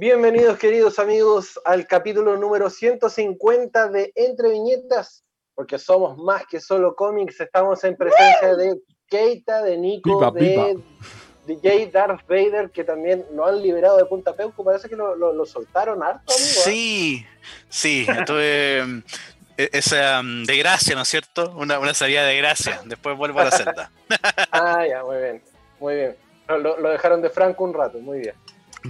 Bienvenidos queridos amigos al capítulo número 150 de Entre Viñetas, porque somos más que solo cómics, estamos en presencia de Keita, de Nico, Viva, de DJ Darth Vader, que también lo han liberado de Punta Peuco, parece que lo, lo- lo soltaron harto, amigo. ¿eh? Sí, sí, tuve mm, e- esa mm, de gracia, ¿no es cierto? Una, una salida de gracia. Después vuelvo a la celda. Ah, ya, muy bien, muy bien. Lo- lo dejaron de Franco un rato, muy bien.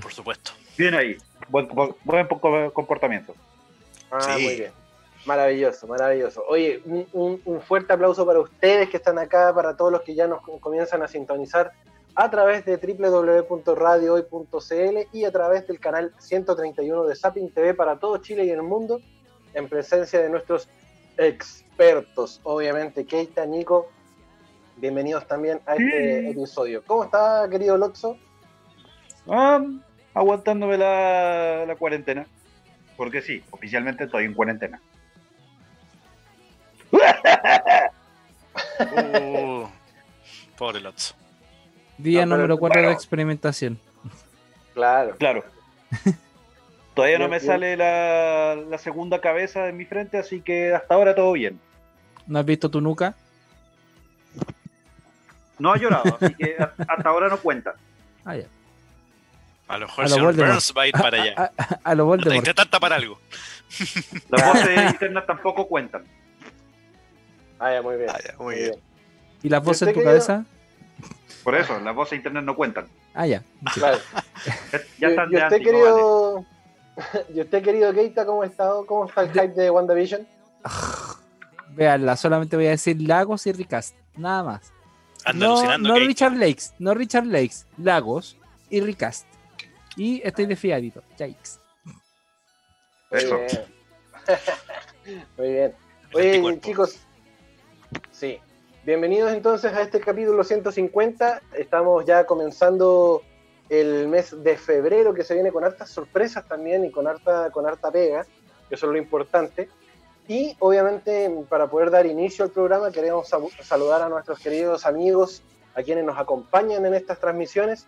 Por supuesto. Bien ahí. Buen, buen comportamiento. Ah, Sí. muy bien. Maravilloso, maravilloso. Oye, un, un- un fuerte aplauso para ustedes que están acá, para todos los que ya nos comienzan a sintonizar a través de www.radiohoy.cl y a través del canal 131 de Zapping TV para todo Chile y el mundo, en presencia de nuestros expertos, obviamente, Keita, Nico. Bienvenidos también a este Sí. episodio. ¿Cómo está, querido Loxo? Ah, aguantándome la, la cuarentena. Porque sí, oficialmente estoy en cuarentena. Uh, pobre Lotso. Día No, número 4 bueno. de experimentación. Claro. Claro. Todavía no me sale la, la segunda cabeza en mi frente, así que hasta ahora todo bien. ¿No has visto tu nuca? No ha llorado, así que hasta ahora no cuenta. Ah, ya. A lo mejor A el lo señor Voldemort. Burns va a ir para allá. A, a- a lo Voldemort. Intentar tapar algo. Las voces internas tampoco cuentan. Ah, ya, muy bien. Ah, ya, muy bien. ¿Y las voces en tu usted, querido? cabeza? Por eso, las voces internas no cuentan. Ah, ya. Claro. Ya, están y de usted anti, no vale. querido y usted querido Keita cómo ha estado cómo está el hype de WandaVision Veanla, solamente voy a decir Lagos y Recast. Nada más. No, no. Richard Lakes, no Richard Lakes, Lagos y Recast. Y estoy de fiadito. Yikes. muy Eso. bien muy bien El oye chicos sí bienvenidos entonces a este capítulo 150 estamos ya comenzando el mes de febrero que se viene con hartas sorpresas también y con harta con harta pega que eso es lo importante y obviamente para poder dar inicio al programa queremos sa- saludar a nuestros queridos amigos, a quienes nos acompañan en estas transmisiones.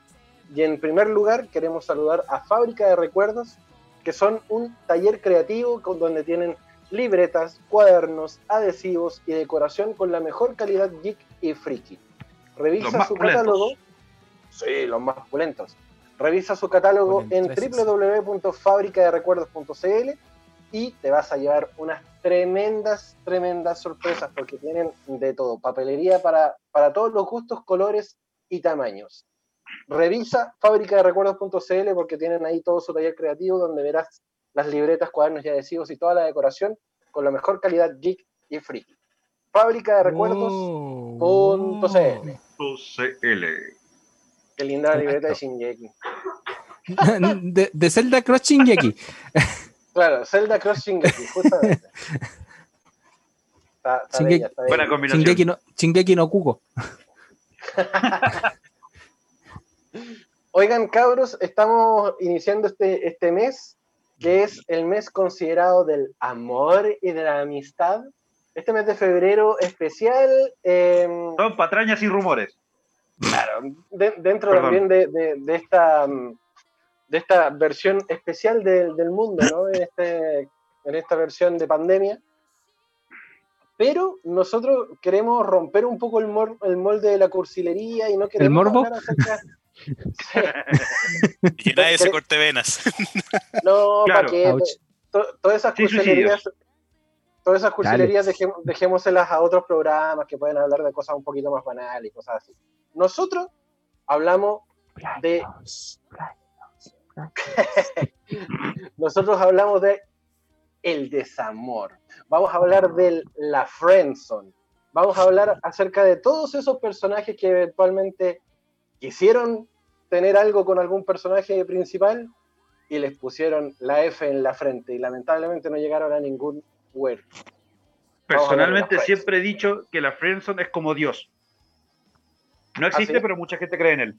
Y en primer lugar queremos saludar a Fábrica de Recuerdos, que son un taller creativo con donde tienen libretas, cuadernos, adhesivos y decoración con la mejor calidad geek y friki. Revisa su pulentos. catálogo. Sí, los más pulentos. Revisa su catálogo en www.fabricaderecuerdos.cl y te vas a llevar unas tremendas, tremendas sorpresas porque tienen de todo, papelería para, para todos los gustos, colores y tamaños. Revisa fabricaderecuerdos.cl porque tienen ahí todo su taller creativo donde verás las libretas, cuadernos y adhesivos y toda la decoración con la mejor calidad geek y friki. Fábrica de recuerdos. Oh, punto CL. CL. Qué linda la libreta de. Shingeki. de, de Zelda Cross Shingeki. Claro, Zelda Cross Shingeki, justamente. Está, está Shingeki. bella, está bella. Buena combinación. Shingeki no, Shingeki no Kuko. Oigan, cabros, estamos iniciando este, este mes, que es el mes considerado del amor y de la amistad. Este mes de febrero especial, eh, Son patrañas y rumores. claro, de- dentro Perdón. también de, de- de esta, mm, de esta versión especial del, del mundo, ¿no? En, este, en esta versión de pandemia. Pero nosotros queremos romper un poco el, mor- el molde de la cursilería y no queremos morbo? hablar acerca... Y nadie se corte venas. No, Claro. todas esas Sí, cursilerías, todas esas cursilerías dejemos- dejémoselas a otros programas que pueden hablar de cosas un poquito más banales y cosas así. Nosotros hablamos de. Nosotros hablamos de el desamor. Vamos a hablar de la friendzone. Vamos a hablar acerca de todos esos personajes que eventualmente quisieron tener algo con algún personaje principal y les pusieron la F en la frente y lamentablemente no llegaron a ningún puerto. Personalmente siempre he dicho que la Friendzone es como Dios. No existe, ¿Ah, sí? pero mucha gente cree en él.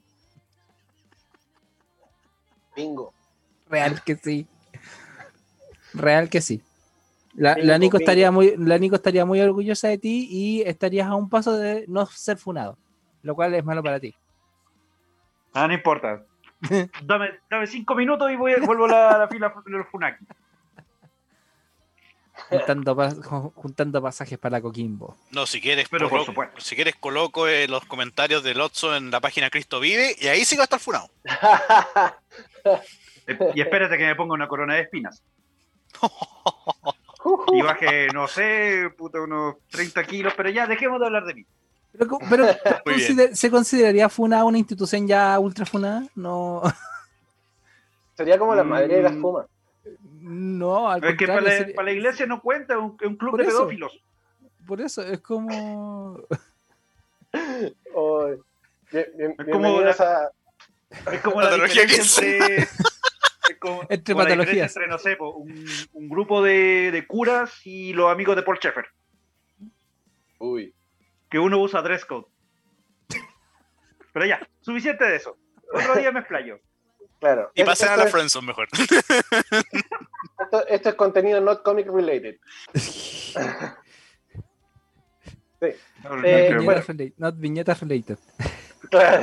Bingo. Real que sí. Real que sí. La, Bingo, la Nico bingo. estaría muy, la Nico estaría muy orgullosa de ti y estarías a un paso de no ser funado, lo cual es malo para ti. Ah, no importa. Dame, dame cinco minutos y voy, vuelvo a la, la fila de los Funaki. juntando, pas- juntando pasajes para Coquimbo. No, si quieres, Pero por colo- supuesto. si quieres coloco eh, los comentarios del Otso en la página Cristo Vive y ahí sí va a estar funado. Y espérate que me ponga una corona de espinas. Y baje, no sé, puta, unos 30 kilos, pero ya, dejemos de hablar de mí. Pero, pero consider- ¿se consideraría FUNA una institución ya ultra FUNA? No, Sería como la madre de las Mm. pumas. no, al Es que para contrario, la, sería- para la iglesia no cuenta, es un, es un club Por de eso. pedófilos. por eso es como Oh, bien- bien- Es como bienvenidos a- Es como la Patología diferencia entre. es como- Entre como la patologías. diferencia Entre, no sé, un, un grupo de, de curas y los amigos de Paul Schaeffer. Uy. Que uno usa dress code. Pero ya, suficiente de eso. Otro día me explayo. Claro. Y pasen a la es- Friendzone mejor. Esto, esto es contenido not comic related. Eh, viñetas bueno. relate- not viñetas related. Claro.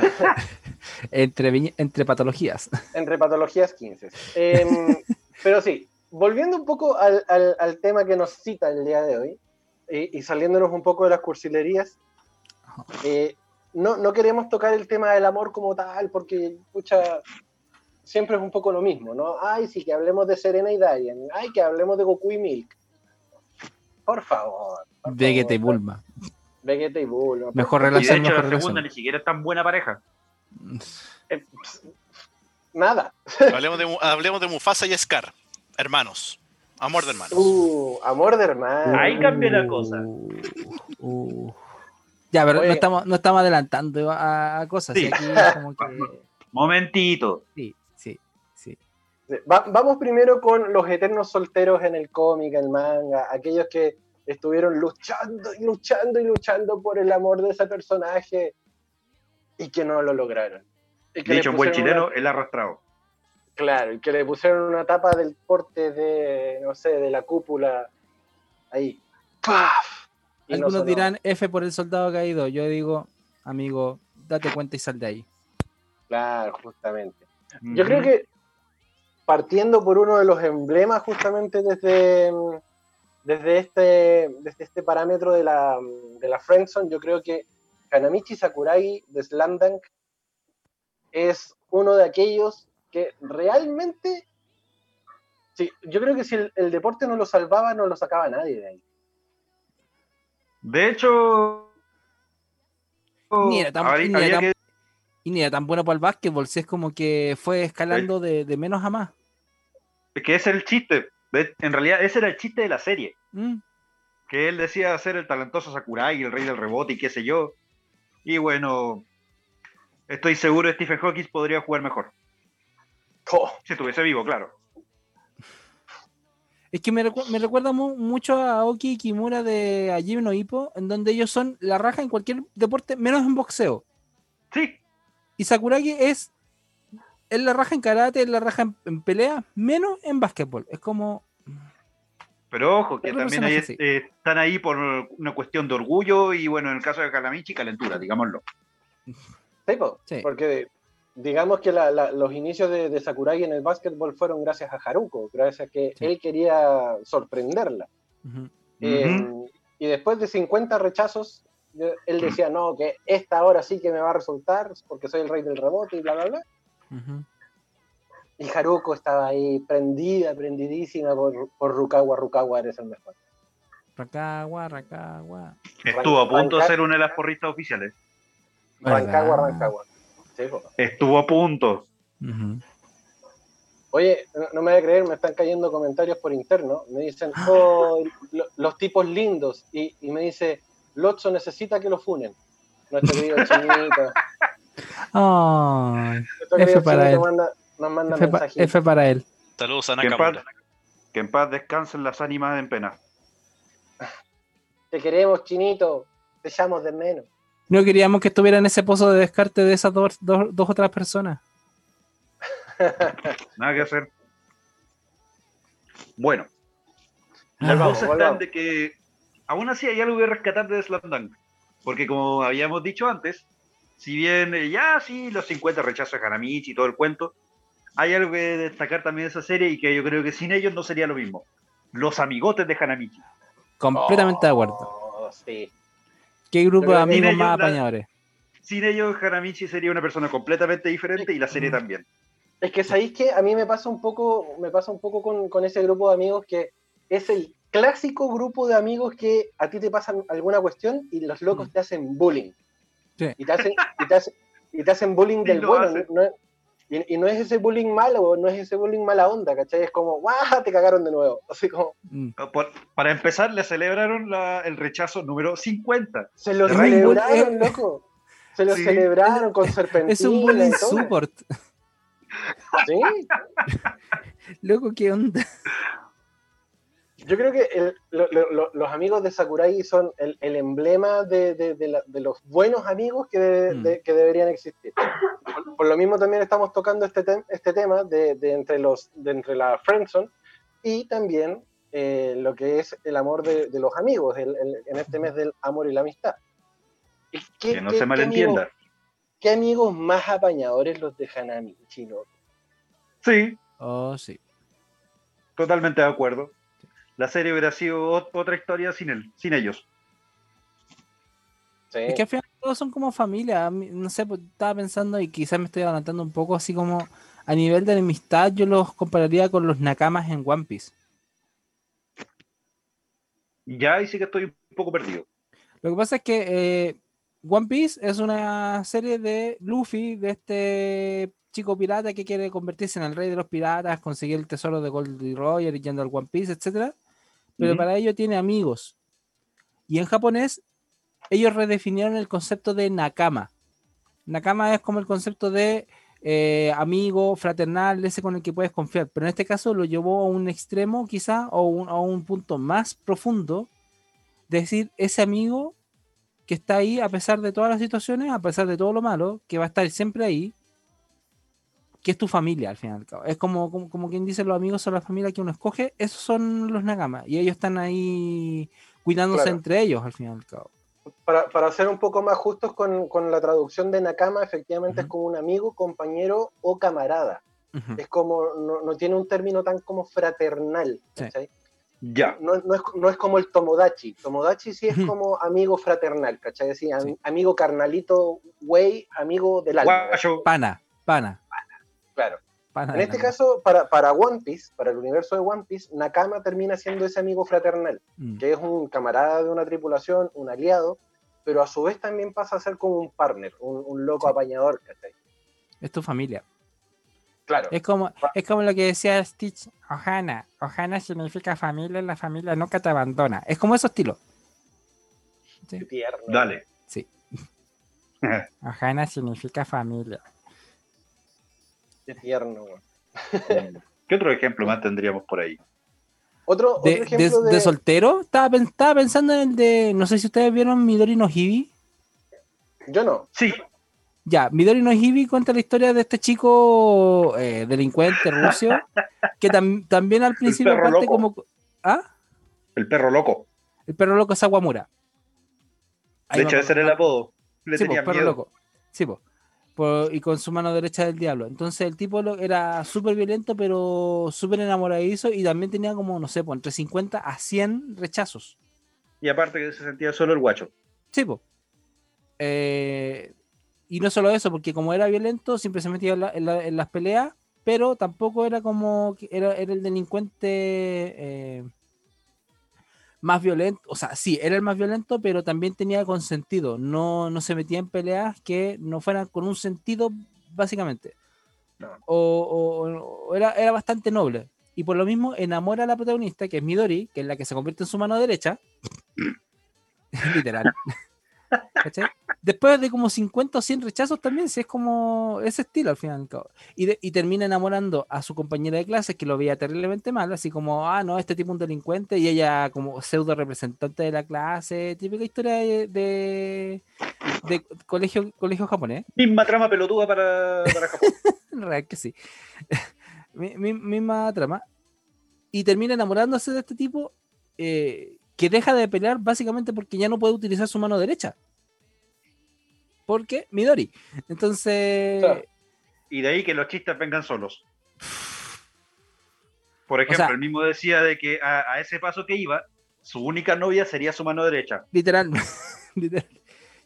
Entre, entre patologías. Entre patologías 15. Em, pero sí, volviendo un poco al, al- al tema que nos cita el día de hoy y, y saliéndonos un poco de las cursilerías, eh, no, no queremos tocar el tema del amor como tal porque, pucha, siempre es un poco lo mismo, ¿no? Ay, sí, que hablemos de Serena y Diane. Ay, que hablemos de Goku y Milk. Por favor. por Vegeta y. Bulma. Vegeta y Bulma. Mejor favor. Y de relación, hecho, mejor la relación. segunda ni siquiera es tan buena pareja. Eh, pss, Nada. hablemos, de, hablemos de Mufasa y Scar, hermanos. Amor de hermanos. Uh, amor de hermano. Ahí cambia la cosa. Uh, uh. Ya, pero Oye. no estamos, no estamos adelantando a, a cosas. Sí. y aquí es como que. Momentito. Sí, sí, sí. Va- vamos primero con los eternos solteros en el cómic, en el manga, aquellos que estuvieron luchando y luchando y luchando por el amor de ese personaje y que no lo lograron. Y que le Dicho en buen chileno, una- el arrastrado. Claro, y que le pusieron una tapa del porte de, no sé, de la cúpula ahí. ¡Paf! Y Algunos dirán F por el soldado caído. Yo digo, amigo, date cuenta y sal de ahí. Claro, justamente. Yo creo que partiendo por uno de los emblemas justamente desde, desde, este, desde este parámetro de la, de la Friendzone, yo creo que Kanamichi Sakuragi de Slam Dunk es uno de aquellos que realmente, sí, yo creo que si el, el deporte no lo salvaba, no lo sacaba nadie de ahí. De hecho. Ni era tan- ni era tan- que- Y ni era tan bueno para el básquetbol, si es como que fue escalando de, de menos a más. es que ese es el chiste. En realidad, ese era el chiste de la serie. Mm. Que él decía ser el talentoso Sakurai, el rey del rebote y qué sé yo. Y bueno, estoy seguro que Stephen Hawking podría jugar mejor. Oh, Si estuviese vivo, claro. Es que me, recu- me recuerda mu- mucho a Oki y Kimura de Hajime no Ippo, en donde ellos son la raja en cualquier deporte, menos en boxeo. Sí, Y Sakuragi es, es la raja en karate, es la raja en, en pelea, menos en básquetbol. Es como. pero ojo, que también hay- eh, están ahí por una cuestión de orgullo y bueno, en el caso de Kalamichi, calentura, digámoslo. sí, po, Sí. porque digamos que la- la- los inicios de, de Sakuragi en el básquetbol fueron gracias a Haruko, gracias a que Sí. él quería sorprenderla. Eh, y después de 50 rechazos, él decía, no, que esta ahora sí que me va a resultar porque soy el rey del rebote y bla, bla, bla. Y Haruko estaba ahí prendida, prendidísima por, por Rukawa, Rukawa eres el mejor. Rancagua, Rancagua. Estuvo a punto de ser una de las porristas oficiales. Rancagua. Rancagua. Sí. Estuvo a punto. Oye, no, no me voy a creer, me están cayendo comentarios por interno. Me dicen, oh, lo- los tipos lindos. Y, y me dice, Lotso necesita que lo funen. Nuestro querido chinito. Nuestro F querido para chinito él. manda- nos manda F, pa-. F para él. Saludos a Nakamura. que en paz descansen las ánimas en pena. Te queremos, chinito. Te echamos de menos. No queríamos que estuviera en ese pozo de descarte de esas dos, dos, dos otras personas. Nada que hacer. Bueno, Ah, las cosas están de que aún así hay algo que rescatar de Slam Dunk. Porque como habíamos dicho antes, si bien eh, ya sí, los 50 rechazos a Hanamichi y todo el cuento, hay algo que destacar también de esa serie y que yo creo que sin ellos no sería lo mismo. Los amigotes de Hanamichi. Completamente de acuerdo. Oh, sí. ¿Qué grupo de amigos más la- apañadores? Sin ellos, Hanamichi sería una persona completamente diferente y la serie también. Es que sabéis que a mí me pasa un poco, me pasa un poco con, con ese grupo de amigos que es el clásico grupo de amigos que a ti te pasan alguna cuestión y los locos Mm. te hacen bullying. Sí. Y te hacen, y te hacen, y te hacen bullying Sí, del bueno. hacen. no es- y, y no es ese bullying malo, no es ese bullying mala onda, ¿cachai? Es como, ¡guau! Te cagaron de nuevo. Así como, Mm. Por- para empezar, le celebraron la- el rechazo número 50. se lo celebraron, loco. Se lo Sí. celebraron con serpentina. Es un bullying support. Sí. Loco, ¿qué onda? Yo creo que el- lo- lo- lo- los amigos de Sakurai son el, el emblema de, de- de la- de los buenos amigos que, de- Mm. de- que deberían existir. Por, por lo mismo también estamos tocando este, tem- este tema de, de entre los, de entre la friendzone y también eh, lo que es el amor de, de los amigos, el- el- en este mes del amor y la amistad. ¿Y qué- Que no qué- se qué malentienda. amigos- ¿Qué amigos más apañadores los de Hanami, chino? Sí, Oh, sí. totalmente de acuerdo. La serie hubiera sido ot- otra historia sin él, sin ellos. Sí. Es que al final todos son como familia. No sé, pues, estaba pensando y quizás me estoy adelantando un poco, así como a nivel de amistad, yo los compararía con los nakamas en One Piece. Ya ahí sí que estoy un poco perdido. Lo que pasa es que eh, One Piece es una serie de Luffy, de este chico pirata que quiere convertirse en el rey de los piratas, conseguir el tesoro de Goldie Roger y yendo al One Piece, etcétera. Pero Ujú. para ello tiene amigos. Y en japonés, ellos redefinieron el concepto de nakama. Nakama es como el concepto de eh, amigo, fraternal, ese con el que puedes confiar. Pero en este caso lo llevó a un extremo, quizá, o un- a un punto más profundo. de decir, ese amigo que está ahí a pesar de todas las situaciones, a pesar de todo lo malo, que va a estar siempre ahí, que es tu familia al fin y al cabo. Es como, como, como quien dice, los amigos son la familia que uno escoge, esos son los Nagama. Y ellos están ahí cuidándose Claro. entre ellos al fin y al cabo. Para, para ser un poco más justos con, con la traducción de Nakama, efectivamente es como un amigo, compañero o camarada. Es como, no, no tiene un término tan como fraternal. Sí. ¿cachai? Ya. No, no es, no es como el Tomodachi. Tomodachi sí es como amigo fraternal, ¿cachai? Así, am- Sí. amigo carnalito, güey, amigo del alma. Guayo. Pana, pana, Claro. Pana. En este caso, para, para One Piece, para el universo de One Piece, Nakama termina siendo ese amigo fraternal, Mm. que es un camarada de una tripulación, un aliado, pero a su vez también pasa a ser como un partner, un, un loco Sí. apañador, ¿cachai? Es tu familia. Claro. Es como, es como lo que decía Stitch, Ohana. Ohana significa familia, la familia nunca te abandona. Es como ese estilo. Qué tierno. Dale. Sí. Ohana significa familia. Qué tierno. weón. ¿Qué otro ejemplo más tendríamos por ahí? Otro, otro De, ejemplo de, de soltero, estaba, pen- estaba pensando en el de. No sé si ustedes vieron Midori no Hibi. Yo no. Sí, Ya, Midori no Hibi cuenta la historia de este chico eh, delincuente ruso que tam- también al principio parte loco. como. ¿Ah? el perro loco. El perro loco es Aguamura. Ahí De hecho, ese era el apodo. Le Sí, po, tenía perro loco. Sí, po. Por- y con su mano derecha del diablo. Entonces el tipo lo- era súper violento, pero súper enamoradizo y también tenía como, no sé, po, entre 50 a 100 rechazos. Y aparte que se sentía solo el guacho. Sí, po. Eh, y no solo eso, porque como era violento, siempre se metía en, la- en la- en las peleas, pero tampoco era como, era, era el delincuente eh, más violento, o sea, sí, era el más violento, pero también tenía consentido, no, no se metía en peleas que no fueran con un sentido, básicamente. No. O, o- o era, era bastante noble. Y por lo mismo enamora a la protagonista, que es Midori, que es la que se convierte en su mano derecha. Literal. ¿Cachai? Después de como 50 o 100 rechazos también, si es como ese estilo al final. y de- termina enamorando a su compañera de clase que lo veía terriblemente mal, así como, ah, no, este tipo es un delincuente y ella como pseudo representante de la clase, típica historia de, de, de colegio, colegio japonés. Misma trama pelotuda para, para Japón. En realidad que sí. Mi- mi- misma trama. Y termina enamorándose de este tipo eh, que deja de pelear básicamente porque ya no puede utilizar su mano derecha. porque Midori. Entonces, Claro. Y de ahí que los chistes vengan solos. Por ejemplo, sea- el mismo decía de que a, a ese paso que iba, su única novia sería su mano derecha. literal. literal.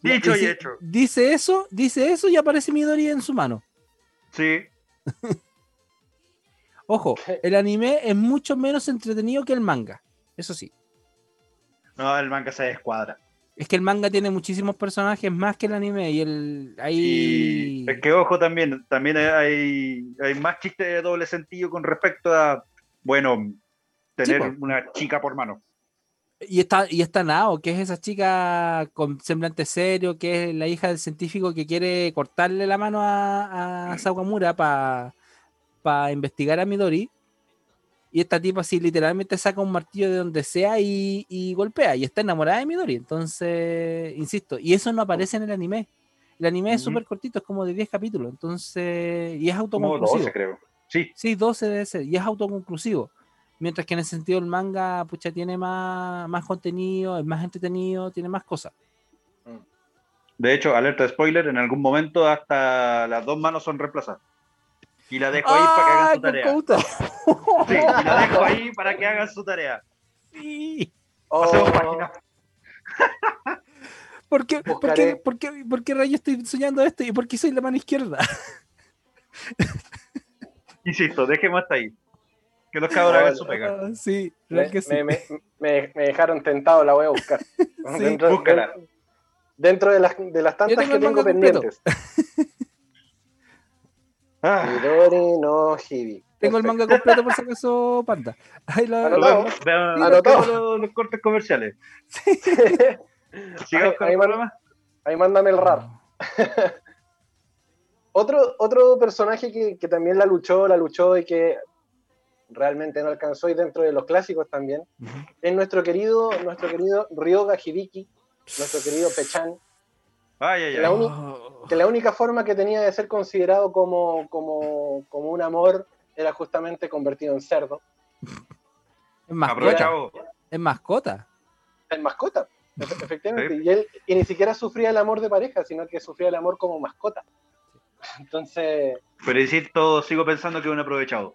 Dicho y hecho. Dice eso, dice eso y aparece Midori en su mano. Sí, Ojo, el anime es mucho menos entretenido que el manga. Eso sí. No, el manga se descuadra. Es que el manga tiene muchísimos personajes más que el anime y el Y ahí es que ojo también, también hay, hay más chistes de doble sentido con respecto a, bueno, tener Sí, una chica por mano. y está y está Nao, que es esa chica con semblante serio, que es la hija del científico que quiere cortarle la mano a, a Sawamura para investigar a Midori. Y esta tipa así literalmente saca un martillo de donde sea y, y golpea. Y está enamorada de Midori. Entonces, insisto, y eso no aparece en el anime. El anime es súper cortito, es como de 10 capítulos. Entonces, y es autoconclusivo. 12, creo. Sí, Sí, 12 debe ser, y es autoconclusivo. Mientras que en ese sentido el manga, pucha, tiene más, más contenido, es más entretenido, tiene más cosas. de hecho, alerta de spoiler, en algún momento hasta las dos manos son reemplazadas. Y la dejo ahí para que hagan ¡Ay, su tarea. puta! Sí, y la dejo ahí para que hagan su tarea. Sí. Hacemos Oh, página. ¿Por qué, por, Buscaré. qué, por, qué, por qué rayo estoy soñando esto y por qué soy la mano izquierda? Insisto, dejemos hasta ahí. Que los cabros No, hagan su pega. Ah, sí, me, que sí. me- me- dejaron tentado, la voy a buscar. dentro, búscala. dentro- dentro de las, de las tantas tengo que tengo pendientes. Ah, Midori no Hibi. Tengo el manga completo por si acaso, panda. Ahí lo- Anotado. vean- Anotado. los, los cortes comerciales. Sigamos con ahí el man- ahí mándame el rap. Otro, otro personaje que, que también la luchó, la luchó y que realmente no alcanzó y dentro de los clásicos también, es nuestro querido, nuestro querido Ryoga Hibiki, nuestro querido Pechan, Ay, ay, ay. Oh. Que la única forma que tenía de ser considerado como, como, como un amor era justamente convertido en cerdo, Es mascota. Aprovechado. Es mascota. en mascota, efe- efectivamente. Y él y ni siquiera sufría el amor de pareja, sino que sufría el amor como mascota. Entonces, Pero insisto, sigo pensando que es un aprovechado.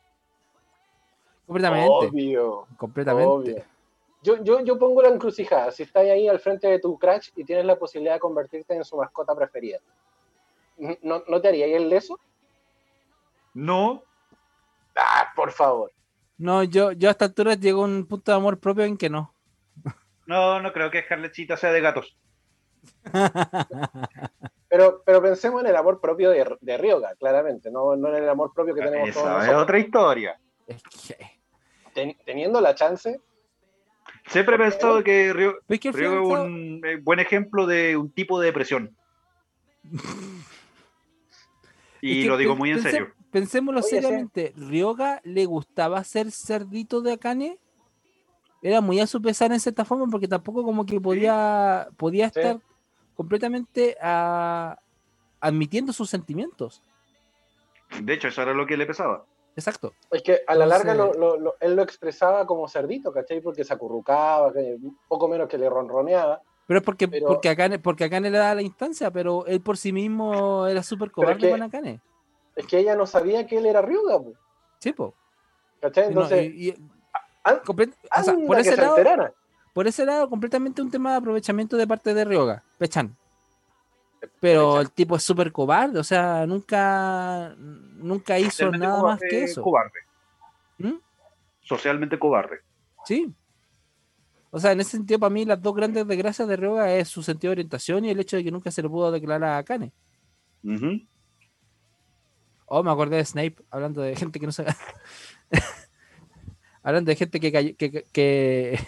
Completamente. obvio, completamente. obvio. Yo, yo, yo pongo la encrucijada, si estás ahí al frente de tu crash y tienes la posibilidad de convertirte en su mascota preferida, ¿no, no te haría el eso? No, Ah, por favor. No, yo, yo a esta altura llego a un punto de amor propio en que no. no, no creo que Harletcita sea de gatos. Pero, pero pensemos en el amor propio de, de Ryoga, claramente, no, no en el amor propio que tenemos todos Esa es nosotros. otra historia. Es que. Ten- teniendo la chance, Siempre he pensado que Ryo, Pero es un eh, buen ejemplo de un tipo de depresión. Y es que lo digo muy en pense- serio. Pensémoslo Oye, seriamente. ¿Ryoga le gustaba ser cerdito de Akane? Era muy a su pesar en cierta forma porque tampoco como que podía, podía Sí. estar completamente ah, admitiendo sus sentimientos. De hecho, eso era lo que le pesaba. Exacto. es que a la larga lo- lo- lo- él lo expresaba como cerdito, ¿cachai? Porque se acurrucaba, que poco menos que le ronroneaba. Pero es porque, Pero- porque, Akane, porque Akane le daba la instancia, pero él por sí mismo era súper Pero es cobarde que- con Akane. Es que ella no sabía que él era Ryuga, po, Sí, po. ¿cachai? No, Entonces, y- y- an- comple- o sea, anda por ese se lado, enterara. por ese lado, completamente un tema de aprovechamiento de parte de Ryoga, Pechan. Pero Pechan. el tipo es súper cobarde, o sea, nunca, nunca hizo Socialmente nada más que eso. Cobarde. ¿Mm? Socialmente cobarde. Sí. O sea, en ese sentido, para mí, las dos grandes desgracias de Ryoga es su sentido de orientación y el hecho de que nunca se le pudo declarar a Akane. Ujú. Oh, me acordé de Snape, hablando de gente que no se. hablando de gente que, cayó- que, que, que,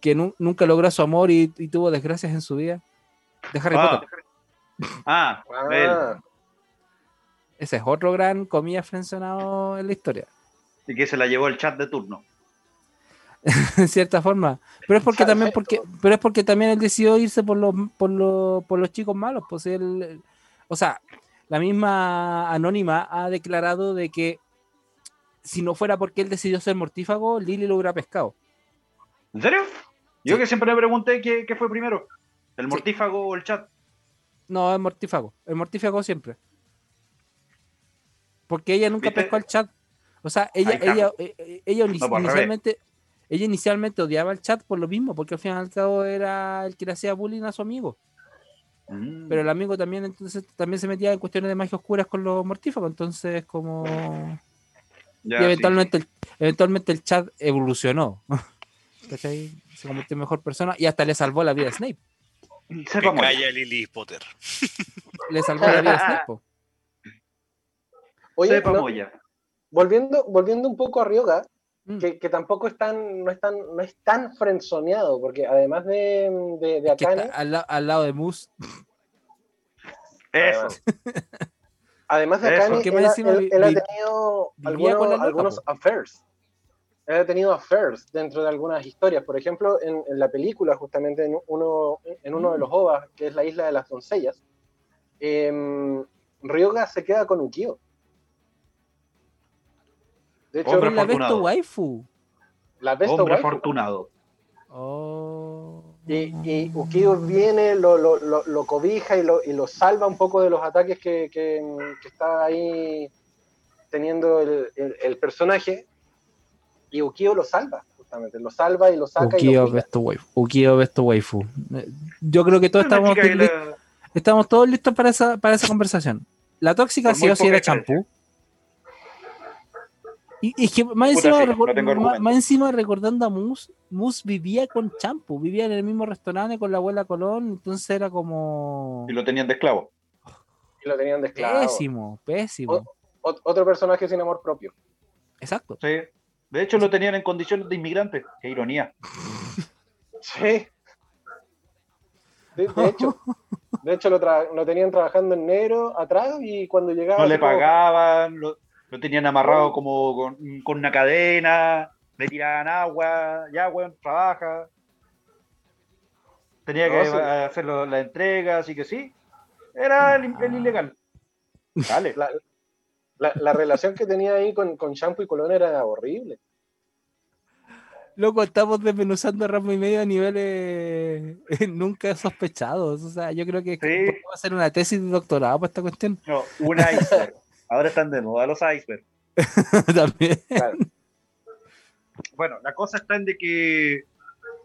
que nu- nunca logró su amor y, y tuvo desgracias en su vida. De Harry Ah, Potter. ah. Ah, Ese es otro gran comilla frencionado en la historia. Y que se la llevó el chat de turno. en cierta forma. Pero es porque también todo. porque, pero es porque también él decidió irse por los por los, por los chicos malos. Pues él, o sea, la misma anónima ha declarado de que si no fuera porque él decidió ser mortífago, Lily lo hubiera pescado. ¿En serio? Yo Sí. que siempre me pregunté qué, qué fue primero, el mortífago o el chat. No, es mortífago. Es mortífago siempre. Porque ella nunca ¿Viste? pescó al chat. O sea, ella, ella, eh, eh, ella No, pues, inicialmente, ella inicialmente odiaba el chat por lo mismo, porque al fin y al cabo era el que le hacía bullying a su amigo. Mm. Pero el amigo también entonces también se metía en cuestiones de magia oscuras con los mortífagos. Entonces, como. Ya, y eventualmente, El, eventualmente el chat evolucionó. ¿Cachai? Se convirtió en mejor persona y hasta le salvó la vida a Snape. morir. calla Lily Potter. Le salvó la vida a Snape. po. Oye, Sepa no, volviendo, volviendo un poco a Ryoga. Que, que tampoco es tan, no es tan, no es tan frenzoneado, porque además de, de, de Que Akane, está al, la- al lado de Moose. Eso. además de Eso. Akane, él, él- vi- él ha tenido algunos, algunos affairs. Él ha tenido affairs dentro de algunas historias. Por ejemplo, en, en la película, justamente en uno, en uno Mm. de los OVAs, que es la isla de las doncellas, em, Ryoga se queda con Ukio. De hecho, Hombre la afortunado. Besto Waifu. la Best Hombre Waifu. afortunado. Oh. Y, y Ukio viene, lo, lo, lo, lo cobija y lo, y lo salva un poco de los ataques que, que, que está ahí teniendo el, el, el personaje. Y Ukio lo salva, justamente. Lo salva y lo saca y Ukio lo cuida. Besto Waifu. Ukio Besto Waifu. Yo creo que todos estamos, la- estamos todos listos para esa, para esa conversación. La tóxica sí o sí era champú. Y, y es que más encima, sí, recor- no tengo más, argumento. más encima recordando a Mus, Mus vivía con champú, vivía en el mismo restaurante con la abuela Colón, entonces era como Y lo tenían de esclavo. Y lo tenían de esclavo. pésimo, pésimo. Ot- Otro personaje sin amor propio. Exacto. Sí. De hecho, lo tenían en condiciones de inmigrante. Qué ironía. Sí. De, de hecho, de hecho lo, tra- lo tenían trabajando en negro atrás y cuando llegaba... No le pagaban, lo, lo tenían amarrado como con, con una cadena, le tiraban agua, ya, weón, trabaja. Tenía No, que sí. hacer la entrega, así que sí. Era el, el ilegal. Dale. La, la- la relación que tenía ahí con, con Shampoo y Colón era horrible. Loco, estamos desmenuzando Ramo y medio a niveles eh, nunca sospechados. O sea, yo creo que Sí. podemos hacer una tesis de doctorado para esta cuestión No, un iceberg. Ahora están de moda los icebergs. también. Claro. Bueno, la cosa está en de que,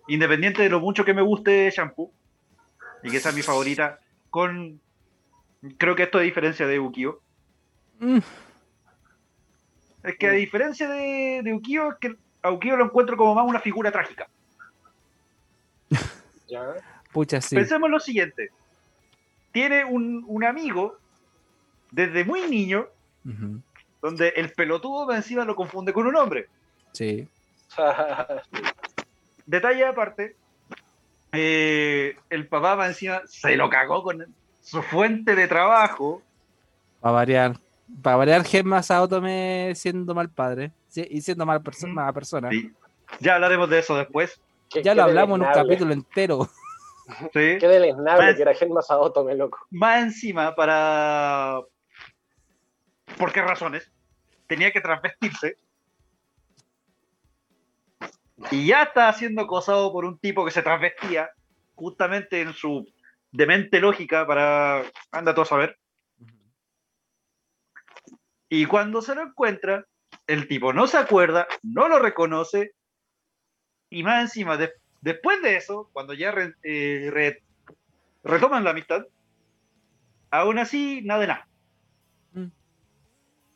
independiente de lo mucho que me guste Shampoo, y que sea mi favorita, con. Creo que esto es diferencia de Ukio. Mm, Es que a diferencia de, de Ukio, es que a Ukio lo encuentro como más una figura trágica. ¿ya? pucha, sí. Pensemos lo siguiente. Tiene un, un amigo desde muy niño, donde el pelotudo más encima lo confunde con un hombre. Sí. Detalle aparte, eh, el papá más encima se lo cagó con su fuente de trabajo. Para variar. Para variar, Gemma Saotome siendo mal padre. sí, y siendo mal perso- mala persona. Sí. Ya hablaremos de eso después. Qué- Ya qué lo hablamos en un capítulo entero. ¿sí? Qué deleznable Más- que era Gen Masaoto, me loco. Más encima, para. ¿Por qué razones? Tenía que transvestirse. Y ya está siendo acosado por un tipo que se transvestía, justamente en su demente lógica para. Anda todo a saber. Y cuando se lo encuentra, el tipo no se acuerda, no lo reconoce. Y más encima, de- después de eso, cuando ya eh, re- retoman la amistad, aún así, nada de nada.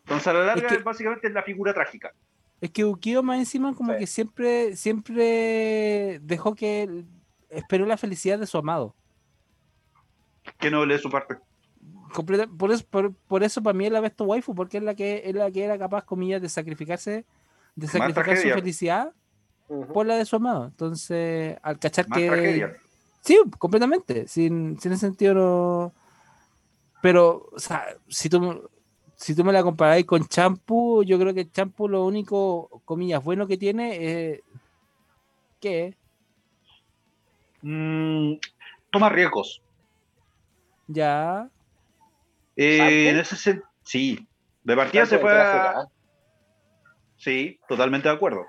Entonces, a la larga, Es que- básicamente es la figura trágica. Es que Ukio más encima como Sí. que siempre, siempre dejó que él- esperó la felicidad de su amado. Que no lee su parte. Completa- por eso, por, por eso para mí es la Besto Waifu, porque es la que es la que era capaz, comillas, de sacrificarse, de sacrificar su felicidad por la de su amado. Entonces, al cachar Más que. tragedia. Sí, completamente. Sin, sin ese sentido no. Pero, o sea, si tú, si tú me la comparáis con Champú, yo creo que Champú lo único, comillas, bueno que tiene es. ¿Qué? Mm, toma riesgos. Ya. Eh, en ese sí. De partida se fue a, traje, Sí, totalmente de acuerdo.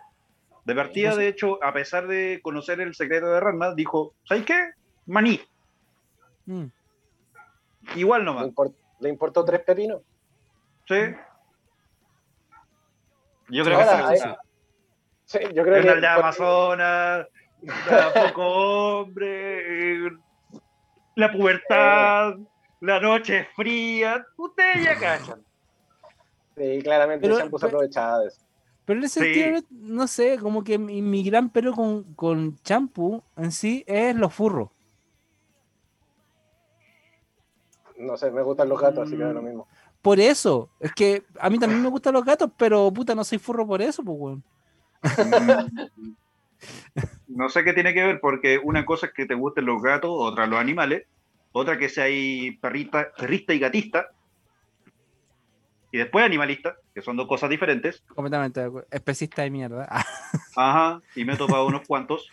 De partida, de hecho, a pesar de conocer el secreto de Ranma, dijo, ¿sabes qué? Maní. Mm. Igual ¿Le, nomás. import- le importó tres pepinos? Sí. Yo creo Ahora, que sí. hay- Sí, yo creo que. la aldea Amazonas, poco hombre, eh, la pubertad, la noche fría. Ustedes ya cachan. Sí, claramente Pero- el shampoo se pero- aprovechaba de eso. Pero en ese Sí. sentido, no sé, como que mi, mi gran pero con, con champú en sí es los furros. No sé, me gustan los gatos, así que Mm. es lo mismo. Por eso, es que a mí también me gustan los gatos, pero puta, no soy furro por eso, pues, weón. No sé qué tiene que ver, porque una cosa es que te gusten los gatos, otra los animales, otra que sea ahí perrita, perrista y gatista, y después animalista, que son dos cosas diferentes. Completamente de acuerdo. Especista de mierda. Ajá, y me he topado unos cuantos.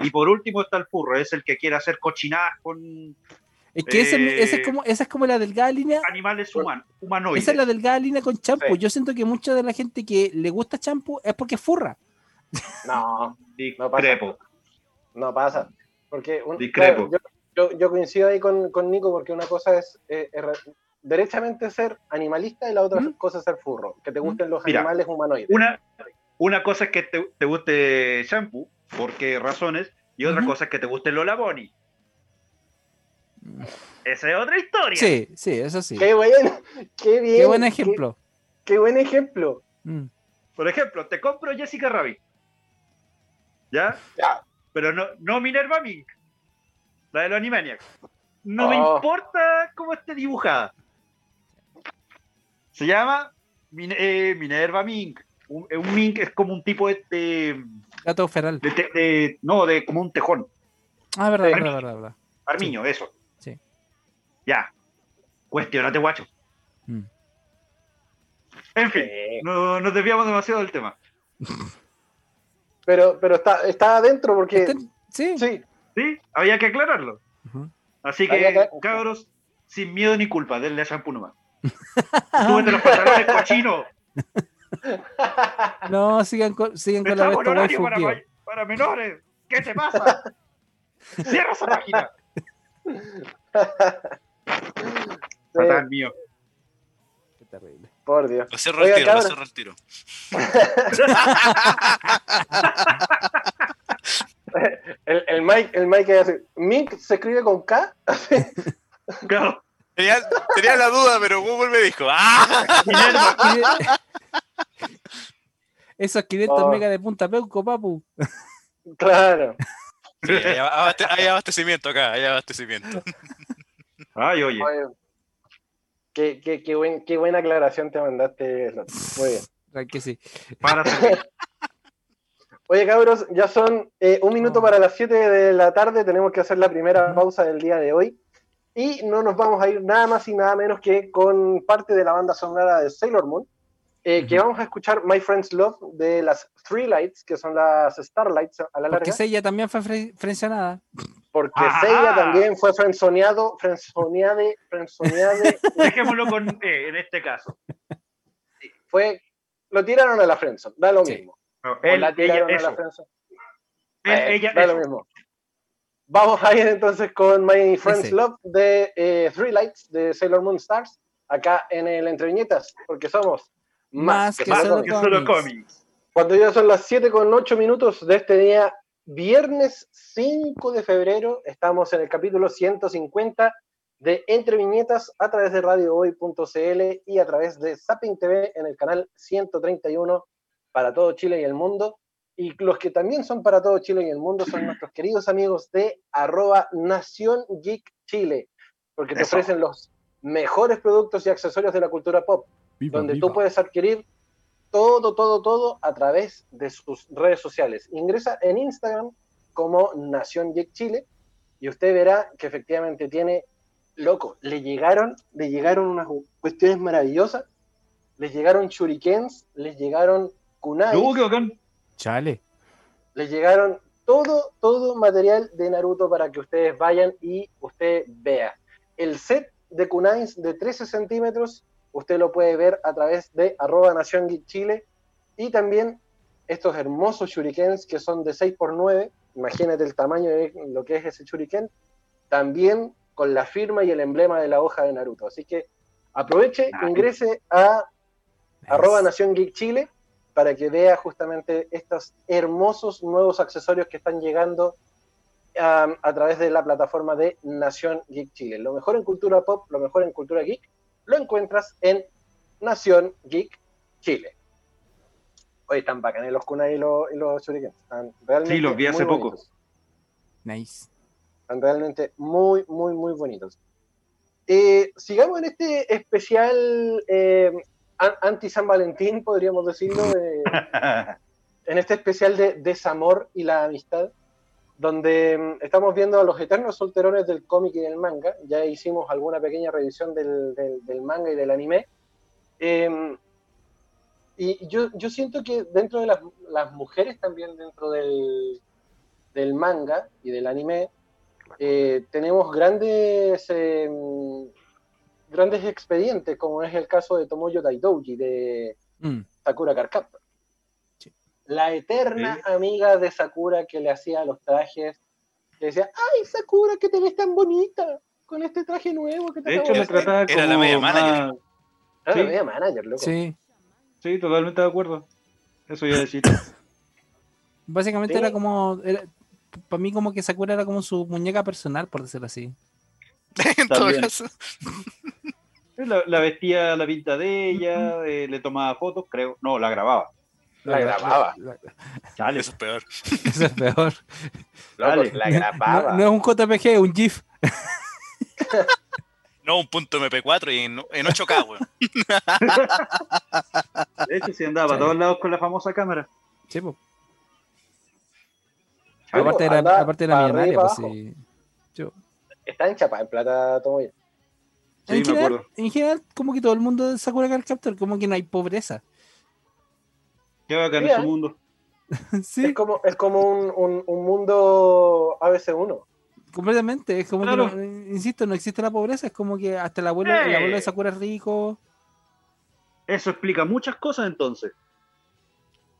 Y por último está el furro, es el que quiere hacer cochinadas con Es que Eh, ese es como, esa es como la delgada línea. animales human- humanoides. Esa es la delgada línea con champú. Sí. Yo siento que mucha de la gente que le gusta champú es porque es furra. No, no pasa. Discrepo. no pasa. Porque un- Discrepo. claro, yo, yo- yo coincido ahí con, con Nico porque una cosa es, eh, es derechamente ser animalista y la otra ¿Mm? cosa es ser furro. Que te gusten los Mira, animales humanoides. Una, una cosa es que te, te guste shampoo, ¿por qué razones? Y otra cosa es que te guste Lola Bonnie. Esa es otra historia. Sí, sí, eso sí. Qué buen, qué bien. Qué buen ejemplo. Qué, buen ejemplo. Mm. Por ejemplo, te compro Jessica Rabbit. ¿Ya? Ya. Pero no, no Minerva Mink. La de los Animaniacs. No me Oh. importa cómo esté dibujada. Se llama Min- eh, Minerva Mink. Un, un mink es como un tipo de, de- Gato feral. de de- no, de como un tejón. Ah, verdad, verdad, verdad, verdad. Armiño, eso. Ya. Cuestionate, guacho. Mm. En fin, no nos desviamos demasiado del tema. Pero, pero está, está adentro porque. Sí. Sí, ¿Sí? Había que aclararlo. Así que, que- cabros, sin miedo ni culpa, denle a shampoo nomás. Súbete los pantalones, cochino. No, sigan con, sigan con la Estamos en Besto horario para, para menores. ¿Qué te pasa? Cierra esa página. Fatal mío. Qué terrible. por Dios. Lo cierro el tiro, lo cierro el tiro. El, el Mike, el Mike hace. Mink se escribe con K. Claro. Tenía, tenía la duda, pero Google me dijo, ¡ah! Esos 500 Oh. megas de punta peuco, papu. claro. Sí, hay, abaste- hay abastecimiento acá, hay abastecimiento. Ay, oye. Oye, Qué, qué, qué, buen- qué buena aclaración te mandaste, Slot. Muy bien. Claro que sí. Oye, cabros, ya son eh, un minuto Oh. para las 7 de la tarde. Tenemos que hacer la primera pausa del día de hoy. Y no nos vamos a ir nada más y nada menos que con parte de la banda sonora de Sailor Moon, eh, que vamos a escuchar My Friend's Love de las Three Lights, que son las Starlights a la Porque larga. Seiya también fue fre- frencionada. Porque Ajá. Seiya también fue frenzoneado, frenzoneade, frenzoneade, Dejémoslo con E en este caso. fue, lo tiraron a la friendzone, da lo Sí. mismo. No, él, la ella, tiraron a la Eh, ella, da lo mismo. Vamos a ir entonces con My Friend's Ese. Love de eh, Three Lights de Sailor Moon Stars, acá en el Entre Viñetas, porque somos más, Más que, solo que cómics. solo cómics. cómics. Cuando ya son las 7 con 8 minutos de este día, viernes 5 de febrero, estamos en el capítulo 150 de Entre Viñetas a través de radiohoy.cl y a través de Zapping TV en el canal 131 para todo Chile y el mundo. Y los que también son para todo Chile y el mundo son nuestros queridos amigos de arroba Nación Geek Chile, porque te Eso. ofrecen los mejores productos y accesorios de la cultura pop donde tú puedes adquirir todo, todo, todo a través de sus redes sociales. Ingresa en Instagram como Nación Geek Chile y usted verá que efectivamente tiene, loco, le llegaron, le llegaron unas cuestiones maravillosas, les llegaron shurikens, les llegaron kunai, qué bacán. Chale. les llegaron todo, todo material de Naruto para que ustedes vayan y usted vea. El set de kunais de 13 centímetros, usted lo puede ver a través de arroba Nación Geek Chile y también estos hermosos shurikens que son de 6x9, imagínate el tamaño de lo que es ese shuriken, también con la firma y el emblema de la hoja de Naruto. Así que aproveche, ingrese a arroba Nación Geek Chile para que vea justamente estos hermosos nuevos accesorios que están llegando um, a través de la plataforma de Nación Geek Chile. Lo mejor en cultura pop, lo mejor en cultura geek, lo encuentras en Nación Geek Chile. Oye, están bacanes los kunai y los, y los shurikens. Están realmente Sí, los vi hace muy poco. bonitos. Nice. Están realmente muy, muy, muy bonitos. Eh, sigamos en este especial eh, an- anti-San Valentín, podríamos decirlo, eh, en este especial de desamor y la amistad, donde mm, estamos viendo a los eternos solterones del cómic y del manga. Ya hicimos alguna pequeña revisión del, del- del manga y del anime. Eh, y yo, yo siento que dentro de las, las mujeres también, dentro del, del manga y del anime, eh, tenemos grandes eh, grandes expedientes, como es el caso de Tomoyo Daidoji de Mm. Sakura. Sí. La eterna Sí. amiga de Sakura que le hacía los trajes, que decía, ¡ay, Sakura, que te ves tan bonita! Con este traje nuevo que te De hecho, me de hacer". trataba Era como la media manager. Era sí. la media manager, loco. Sí. Sí, totalmente de acuerdo. Eso iba a decir. Básicamente Sí. era como. para mí, como que Sakura era como su muñeca personal, por decirlo así. en todo caso. La, la vestía la pinta de ella, eh, le tomaba fotos, creo. No, la grababa. La grababa. la- Chale. Eso es peor. Eso es peor. Loco, Dale. la No, grababa. no es un JPG, es un GIF. No, un punto MP4 y en, en 8K, weón. De hecho, sí andaba a Sí. todos lados con la famosa cámara. Sí, po. Pero aparte era, aparte era millonaria, pues sí. Yo- Está en chapa, en plata, Tomoyo. Sí, en, me general, acuerdo. en general, como que todo el mundo de Sakura Card Captor, como que no hay pobreza. Qué bacán Mira. en su mundo. sí, Es como, es como un, un, un mundo ABC1. completamente. Es como Claro. que, no- insisto, no existe la pobreza. Es como que hasta el abuelo, el Eh. abuelo de Sakura es rico. Eso explica muchas cosas entonces.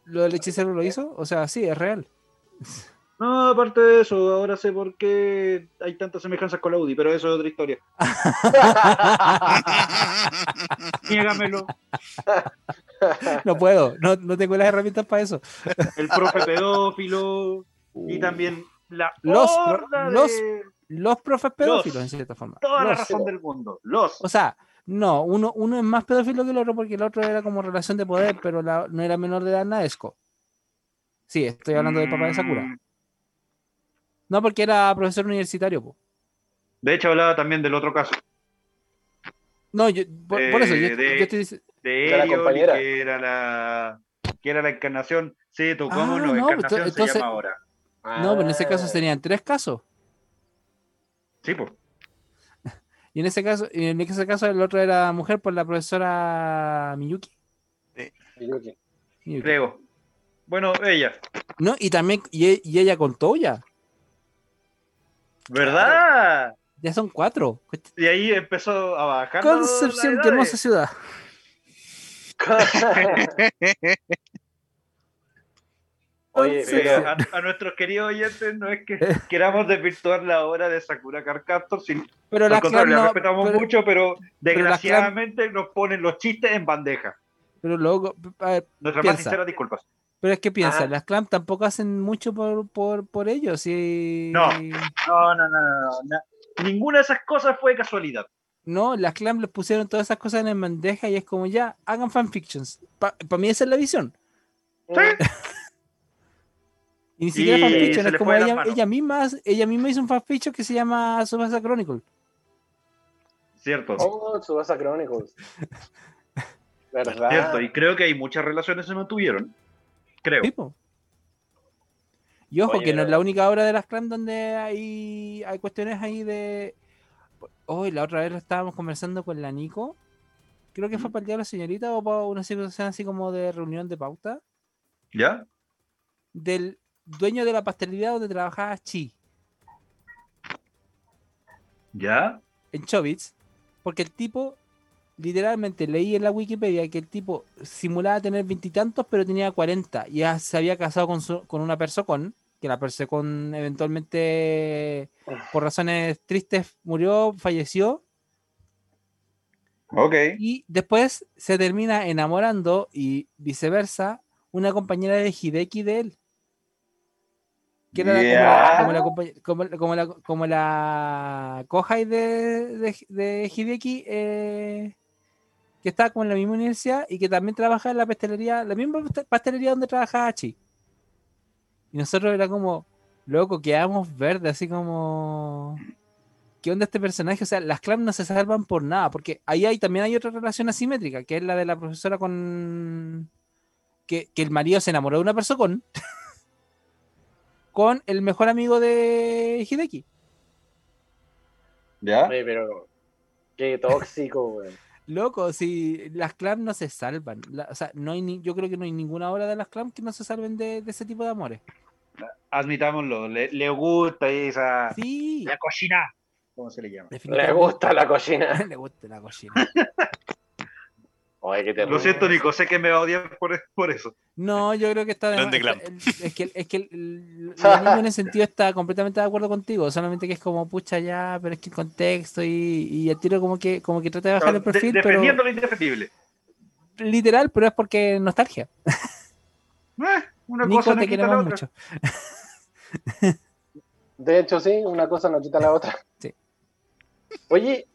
Lo del hechicero lo hizo. O sea, sí, es real. No, aparte de eso, ahora sé por qué hay tantas semejanzas con la UDI, pero eso es otra historia. Niégamelo. No puedo, no, no tengo las herramientas para eso. El profe pedófilo y también la Los- horda los- de Los profes pedófilos, Los. en cierta forma. toda la razón del mundo. Los. O sea, no, uno, uno es más pedófilo que el otro porque el otro era como relación de poder, pero la- no era menor de edad Nadesco. Sí, estoy hablando del papá de Sakura. No, porque era profesor universitario. po. De hecho, hablaba también del otro caso. No, yo, por, por eso, yo, Eh, de- yo estoy dic- De la compañera. que era la que era la encarnación. Sí, tú, Ah, ¿cómo no? no, pues, Encarnación se llama ahora. No, pero en ese caso Ah. serían tres casos. Sí, pues. Y en ese caso, y en ese caso el otro era mujer por la profesora Miyuki. Miyuki. Miyuki. Creo. Bueno, ella. No, y también, y, e- y ella contó ya. ¿Verdad? Ya son cuatro. Y ahí empezó a bajar. Concepción, qué hermosa de- ciudad. Oye, pero, a, a nuestros queridos oyentes no es que queramos desvirtuar la obra de Sakura Card Captor, sin, Pero al contrario, la no- respetamos pero- mucho, pero desgraciadamente nos ponen los chistes en bandeja. Pero luego, a ver, Piensa. más sinceras disculpas. Pero es que piensa, Ah. las clan tampoco hacen mucho por, por, por ellos. Y... No. No, no, no, no, no, no. Ninguna de esas cosas fue casualidad. No, las clan les pusieron todas esas cosas en la bandeja y es como ya, hagan fanfictions. Para mí esa es la visión. Y ni siquiera fanfiction, es como ella, ella misma, ella misma hizo un fanfiction que se llama Subasa Chronicle. Cierto. Oh, Tsubasa Chronicles. ¿Verdad? Cierto. Y creo que hay muchas relaciones que se mantuvieron. Creo. Tipo. Y ojo, Oye, que no es la única obra de las clan donde hay, hay cuestiones ahí de. Hoy la otra vez lo estábamos conversando con la Nico. Creo que fue para el día de la señorita o para una situación así como de reunión de pauta. ¿Ya? Del dueño de la pastelería donde trabajaba Chi, ¿Ya? en Chobits. Porque el tipo, literalmente leí en la Wikipedia que el tipo simulaba tener veintitantos, pero tenía 40. Y ya se había casado con, su- con una persona con que la Persecon eventualmente, por razones tristes, murió, falleció. Ok. Y después se termina enamorando y viceversa una compañera de Hideki de él. Que era la- Ya. como, la, como, como la, como la Kohai de, de, de Hideki, eh, que está como en la misma universidad y que también trabaja en la pastelería, la misma past- pastelería donde trabaja Hachi. Y nosotros era como, loco, quedamos verdes, así como... ¿Qué onda este personaje? O sea, las clams no se salvan por nada, porque ahí hay, también hay otra relación asimétrica, que es la de la profesora con... Que, que el marido se enamoró de una persona con... con el mejor amigo de Hideki. ¿Ya? Oye, pero qué tóxico, weón. Loco, si las clams no se salvan. La- o sea, no hay ni, yo creo que no hay ninguna obra de las clams que no se salven de, de ese tipo de amores. Admitámoslo, le, le gusta esa. Sí, La cocina. ¿Cómo se le llama? Le gusta la cocina. Le gusta la cocina. Oye, qué terrible. Lo siento, Nico, sé que me va a odiar por, por eso. No, yo creo que está de Grande más- Es que, es que el, el- el anime en ese sentido está completamente de acuerdo contigo, solamente que es como pucha ya, pero es que el contexto y, y el tiro como que como que trata de bajar el De- perfil, defendiendo lo indefendible. literal, pero es porque nostalgia. Eh, una Nico, cosa no te quita la otra. mucho. De hecho, sí, una cosa no quita la otra. Sí. Oye,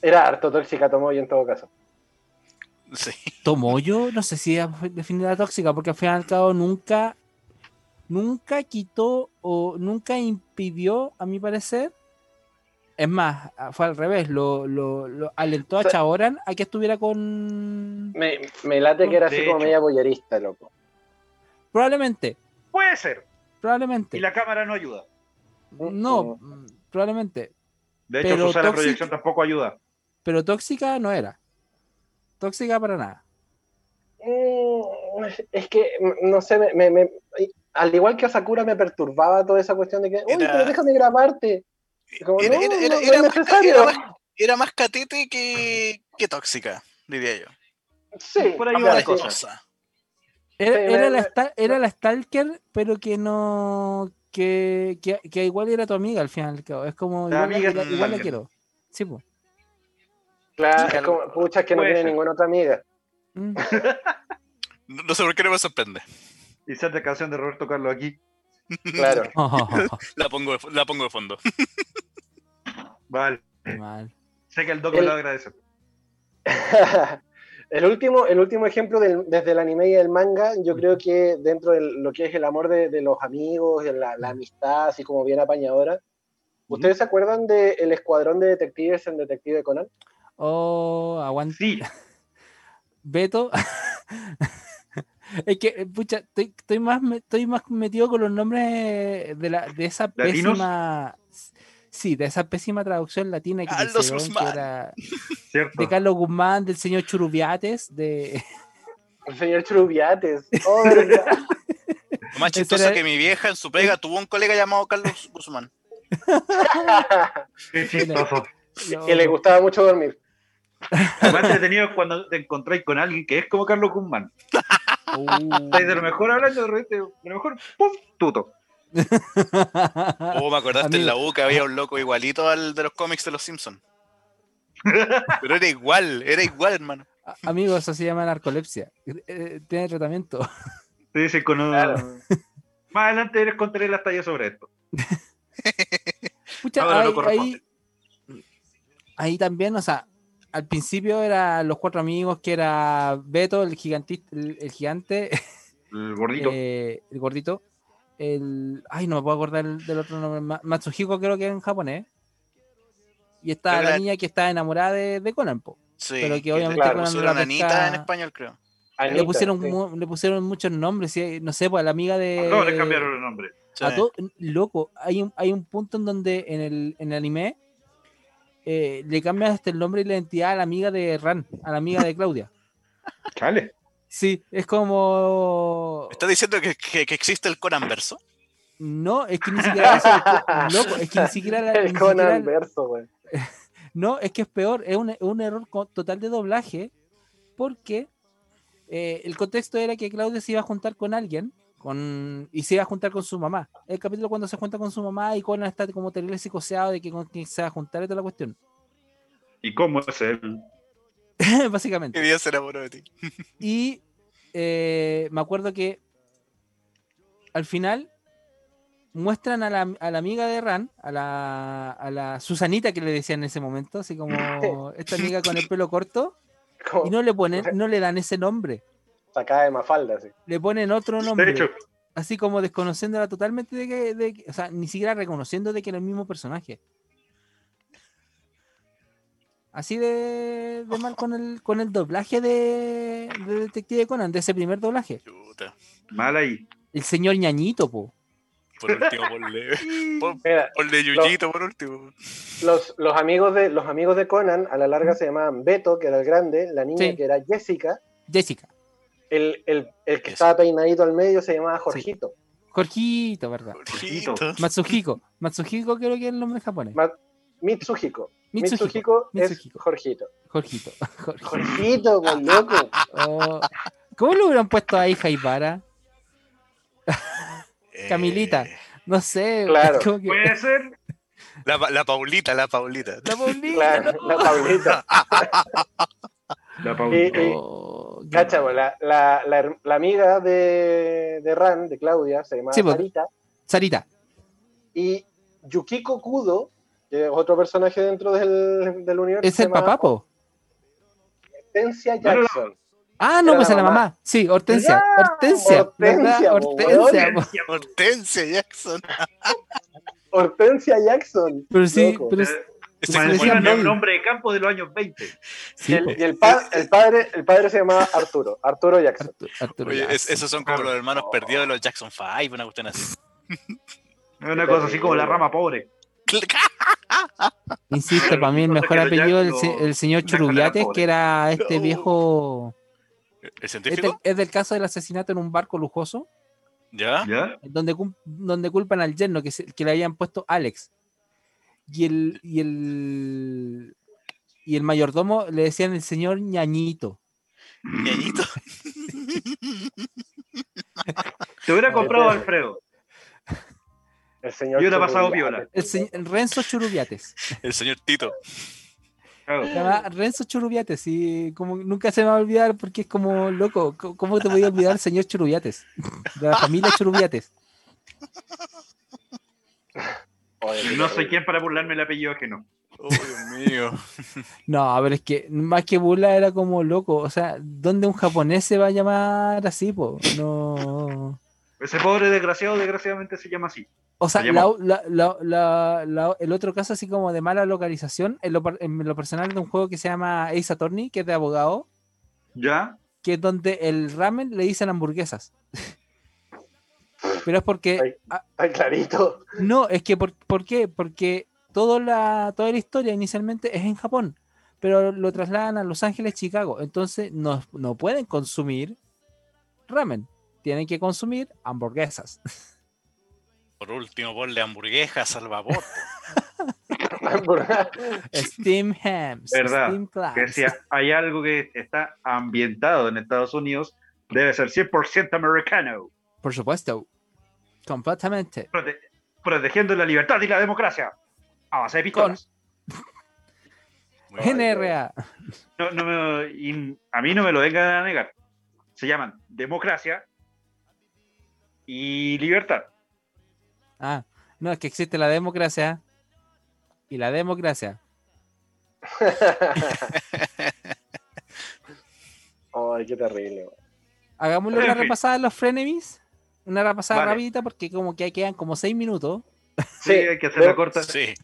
era harto tóxica Tomoyo en todo caso. Sí. Tomoyo, no sé si definir la tóxica, porque al fin y al cabo nunca, nunca quitó o nunca impidió, a mi parecer. Es más, fue al revés, lo, lo, lo alentó a Chaoran a que estuviera con. Me, me late que era así como media boyerista, loco. Probablemente, Puede ser. probablemente. Y la cámara no ayuda. No, mm, probablemente. De hecho, Pero de tóxica- proyección tampoco ayuda. Pero tóxica no era. Tóxica para nada. Mm, Es que, mm, no sé, me, me- me- al igual que a Sakura me perturbaba toda esa cuestión de que, uy, Era- pero déjame grabarte. Como, Era, no, era- era- no, no era es más, era más- era más catete que, que tóxica, diría yo. Sí, Por ahí va la cosa. Era, la, era Stalker, pero que no. Que, que, que igual era tu amiga al final. Es como. La Igual, amiga igual- igual la quiero. Sí, pues. Claro, es como, pucha, es que no tiene ser. ninguna otra amiga. Mm. No, no sé por qué no me sorprende. Y la canción de Roberto Carlos aquí. Claro. La pongo de, la pongo de fondo. Vale. Mal. Sé que el doc El- lo agradece. el, último, el último ejemplo del- desde el anime y el manga, yo creo que dentro de lo que es el amor de, de los amigos, de la, la amistad, así como bien apañadora, ¿ustedes se acuerdan del escuadrón de detectives en Detective Conan? Oh, aguanta. Sí, Beto. es que, eh, pucha, estoy, estoy más, me- estoy más metido con los nombres de, la, de esa ¿Latinos? pésima. Sí, de esa pésima traducción latina que le Carlos hicieron, que Guzmán. era cierto. de Carlos Guzmán, del señor Churubiates, de. El señor Churubiates. Oh, verdad. Lo más chistoso era- que mi vieja en su pega tuvo un colega llamado Carlos Guzmán. Qué chistoso. que le gustaba mucho dormir. Lo más entretenido es cuando te encontráis con alguien que es como Carlos Guzmán. Uh. Estáis de lo mejor hablando, de repente, de lo mejor, ¡pum! Tuto. Oh, me acordaste en la. U que había un loco igualito al de los cómics de los Simpsons. Pero era igual, era igual, hermano. Amigo, eso se llama narcolepsia. Eh, Tiene tratamiento. Te dicen con un- Claro. Más adelante les contaré las tallas sobre esto. Pucha, no ahí, ahí también, o sea, al principio eran los cuatro amigos que era Beto, el gigantista, el, el gigante, El gordito. eh, el gordito, el, ay, no me puedo acordar del, del otro nombre, Ma- Matsuhiko creo que es en japonés. Y está Creo la niña que está enamorada de, de Conan, po. Sí, Pero que obviamente le Conan pusieron la Anita pesca- en español, creo. le pusieron sí. mu- le pusieron muchos nombres, sí, no sé, pues la amiga de No, les cambiaron el nombre. Sí. a todo, loco, hay un, hay un punto en donde en el, en el anime eh, le cambian hasta el nombre y la identidad a la amiga de Ran, a la amiga de Claudia. Chale. Sí, es como. ¿Estás diciendo que, que- que existe el Conan verso? No, es que ni siquiera eso, loco, es que ni siquiera la- El Conan verso, güey. No, es que es peor, es un, un error total de doblaje, porque eh, el contexto era que Claudia se iba a juntar con alguien, Con, y se iba a juntar con su mamá. El capítulo cuando se junta con su mamá y Conan está como terrible psicoseado de que con quién se va a juntar y toda la cuestión. ¿Y cómo es él? Básicamente. ¿Qué día se enamoró de ti? Y eh, me acuerdo que al final muestran a la, a la amiga de Ran, a la, a la Susanita que le decían en ese momento, así como esta amiga con el pelo corto, y no le ponen, no le dan ese nombre, sacada de Mafalda, sí. le ponen otro De nombre, hecho, así como desconociéndola totalmente de que, de que- o sea, ni siquiera reconociendo de que era el mismo personaje. Así de, de mal con el, con el doblaje de, de Detective Conan, de ese primer doblaje. Chuta. mal ahí. El señor ñañito, po. Por último, ponle, pon- Mira, ponle Yuyito por último. los, los, amigos de, los amigos de Conan a la larga se llamaban Beto, que era el grande, la niña Sí. que era Jessica, Jessica. El, el, el que Eso. estaba peinadito al medio se llamaba Jorgito. Jorgito, ¿verdad? Jorgito. Matsuhiko. Matsuhiko creo que es el nombre japonés. Ma- Mitsuhiko. Mitsuhiko. Mitsuhiko es. Jorgito. Jorgito. Jorgito. Jorgito, pues loco. Oh, ¿Cómo le hubieran puesto ahí Jaipara? Eh, Camilita. No sé. Claro. que- Puede ser. La, la Paulita, la Paulita. La Paulita, Claro, no. la Paulita. La Paulita. y- Oh, Cacha, la, la, la, amiga de, de Ran, de Claudia, se llamaba Sí, pues. Sarita. Sarita. Y Yukiko Kudo, que es otro personaje dentro del, del universo. Es el llamaba papá, po. Hortensia no. Jackson. Ah, no, pues la es la mamá. mamá. Sí, Hortensia. Ya, Hortensia. Hortensia, Jackson. Hortensia Jackson. Pero sí, Loco. pero Decía encima, el- nombre de campo de los años 20. sí, y el, po. y el pa- el padre, el padre se llamaba Arturo, Arturo Jackson. Arturo, Arturo Oye, es- Jackson. esos son como los hermanos perdidos de los Jackson 5, una cuestión así. Una cosa así como la rama pobre. Insisto, para mí el mejor apellido es el, Jack- se- el señor Churubiates, que era este No. viejo. ¿El Es del, científico? es del caso del asesinato en un barco lujoso, ¿Ya? ¿Ya? donde, donde culpan al yerno que, se- que le habían puesto Alex. Y el, y el y el mayordomo le decían el señor ñañito. Ñañito. Te hubiera comprado. Alfredo. El señor Yo hubiera pasado Churubiates. El señ- Renzo Churubiates. El señor Tito. Claro. Se llama Renzo Churubiates y como nunca se me va a olvidar porque es como loco. co- ¿Cómo te podía olvidar el señor Churubiates? De la familia Churubiates. No sé quién para burlarme el apellido que no. Oh, Dios mío. No, pero es que más que burla era como loco. O sea, ¿dónde un japonés se va a llamar así? Po? No. Ese pobre desgraciado, desgraciadamente se llama así. O sea, Se la- llamó. la- la- la- la- el otro caso así como de mala localización, en lo, en lo personal de un juego que se llama Ace Attorney, que es de abogado, ¿Ya? que es donde el ramen le dicen hamburguesas. Pero es porque... Ay. ah, Ay, clarito. no, es que por, ¿por qué? Porque toda la, toda la historia inicialmente es en Japón, pero lo trasladan a Los Ángeles, Chicago. Entonces no, no pueden consumir ramen, tienen que consumir hamburguesas. Por último, ponle hamburguesas al vapor. Steam hams, Verdad, steam clams. Que si hay algo que está ambientado en Estados Unidos, debe ser 100% americano. Por supuesto. Completamente. Prote- protegiendo la libertad y la democracia. A base de pistolas. Bien. NRA. No, no me- y a mí no me lo vengan a negar. Se llaman democracia y libertad. Ah, no, es que existe la democracia y la democracia. Ay, qué terrible. Hagámosle una repasada a los frenemies. Una repasada Vale. rapidita porque como que quedan como seis minutos. Sí, hay que hacerla corta. Sí.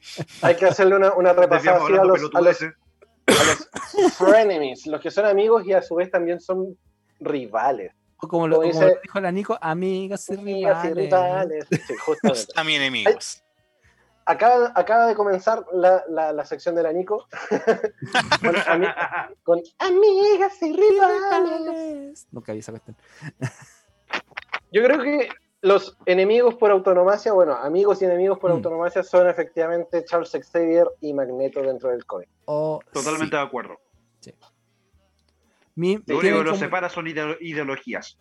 Hay que hacerle una, una repasada así a los, a los, a los frenemies, los que son amigos y a su vez también son rivales. O como lo, Como dice- lo dijo la Nico, amigas y Amigas y rivales. rivales. Sí, justamente. Mis enemigos. Acaba, acaba de comenzar la, la, la sección de la Nico con, ami- con amigas y rivales. Rivales. Nunca vi esa cuestión. Yo creo que los enemigos por autonomacia, bueno, amigos y enemigos por Mm. autonomacia son efectivamente Charles Xavier y Magneto dentro del cómic. O, Totalmente sí. de acuerdo. Mi- Lo único que los como- separa son ideo- ideologías.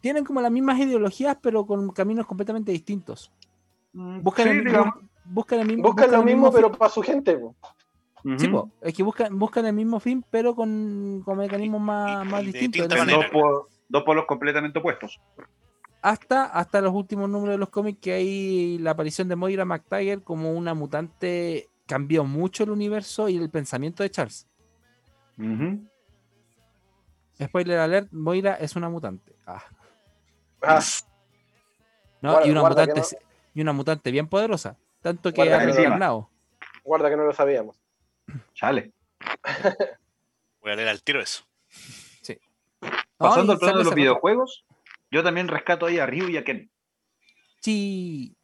tienen como las mismas ideologías, pero con caminos completamente distintos. Mm, Buscan, sí, el, mismo, buscan el mismo, Buscan lo el mismo, pero para su gente. po. Sí, po, es que buscan, buscan el mismo fin, pero con, con mecanismos más, Y- más y de distintos. distinta Entonces, manera. Dos, po- dos polos completamente opuestos. hasta, hasta los últimos números de los cómics que hay la aparición de Moira McTaggart como una mutante cambió mucho el universo y el pensamiento de Charles. Spoiler alert, Moira es una mutante. Ah, Ah, ¿no? Guarda- y, una mutante y una mutante bien poderosa. Tanto que Guarda ha que guarda que no lo sabíamos. Chale. Voy a leer al tiro eso. Pasando al plano de los videojuegos, yo también rescato ahí a Ryu y a Ken. Sí.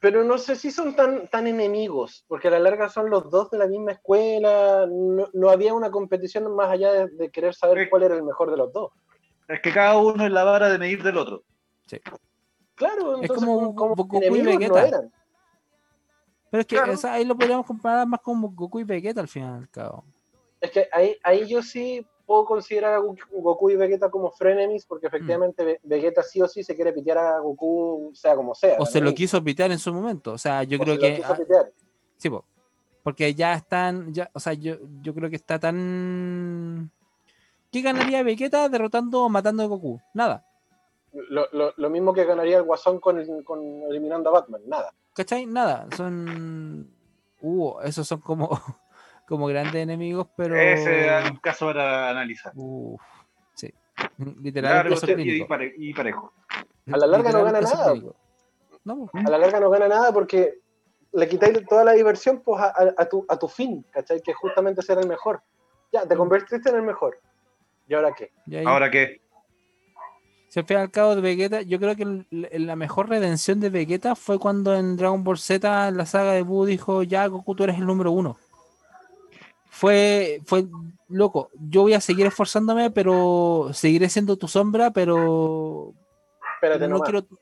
Pero no sé si son tan, tan enemigos, porque a la larga son los dos de la misma escuela. No, no había una competición más allá de, de querer saber Sí. cuál era el mejor de los dos. Es que cada uno es la vara de medir del otro. Claro, Es como como, Goku y no Vegeta. eran. pero es que Claro. ahí lo podríamos comparar más con Goku y Vegeta al final y al cabo. Es que ahí, ahí yo sí puedo considerar a Goku- y Vegeta como frenemies, porque Mm. efectivamente Ve- Vegeta sí o sí se quiere pitear a Goku, sea como sea. O ¿no? se lo quiso pitear en su momento. O sea, yo O creo se lo que. quiso ah, pitear. Sí, po. porque ya están, ya, o sea, yo, yo creo que está tan... ¿Qué ganaría Vegeta derrotando o matando a Goku? Nada, Lo, lo- lo mismo que ganaría el Guasón con, con eliminando a Batman, nada. ¿cachai? Nada, son... Uh, esos son como, como grandes enemigos, pero... Ese es un caso para analizar. Uf, sí. Literal, Largo caso y, clínico. pare- y parejo. A la larga no gana nada. No. A la larga no gana nada porque le quitáis toda la diversión pues, a, a- a tu, a tu fin, ¿cachai? Que justamente ser el mejor. Ya, te convertiste en el mejor. ¿Y ahora qué? Y Ahora que Si al fin y al cabo de Vegeta, yo creo que el- el- la mejor redención de Vegeta fue cuando en Dragon Ball Z, en la saga de Buu, dijo, ya Goku, tú eres el número uno. Fue, fue loco, yo voy a seguir esforzándome, pero seguiré siendo tu sombra, pero Espérate no nomás. quiero... no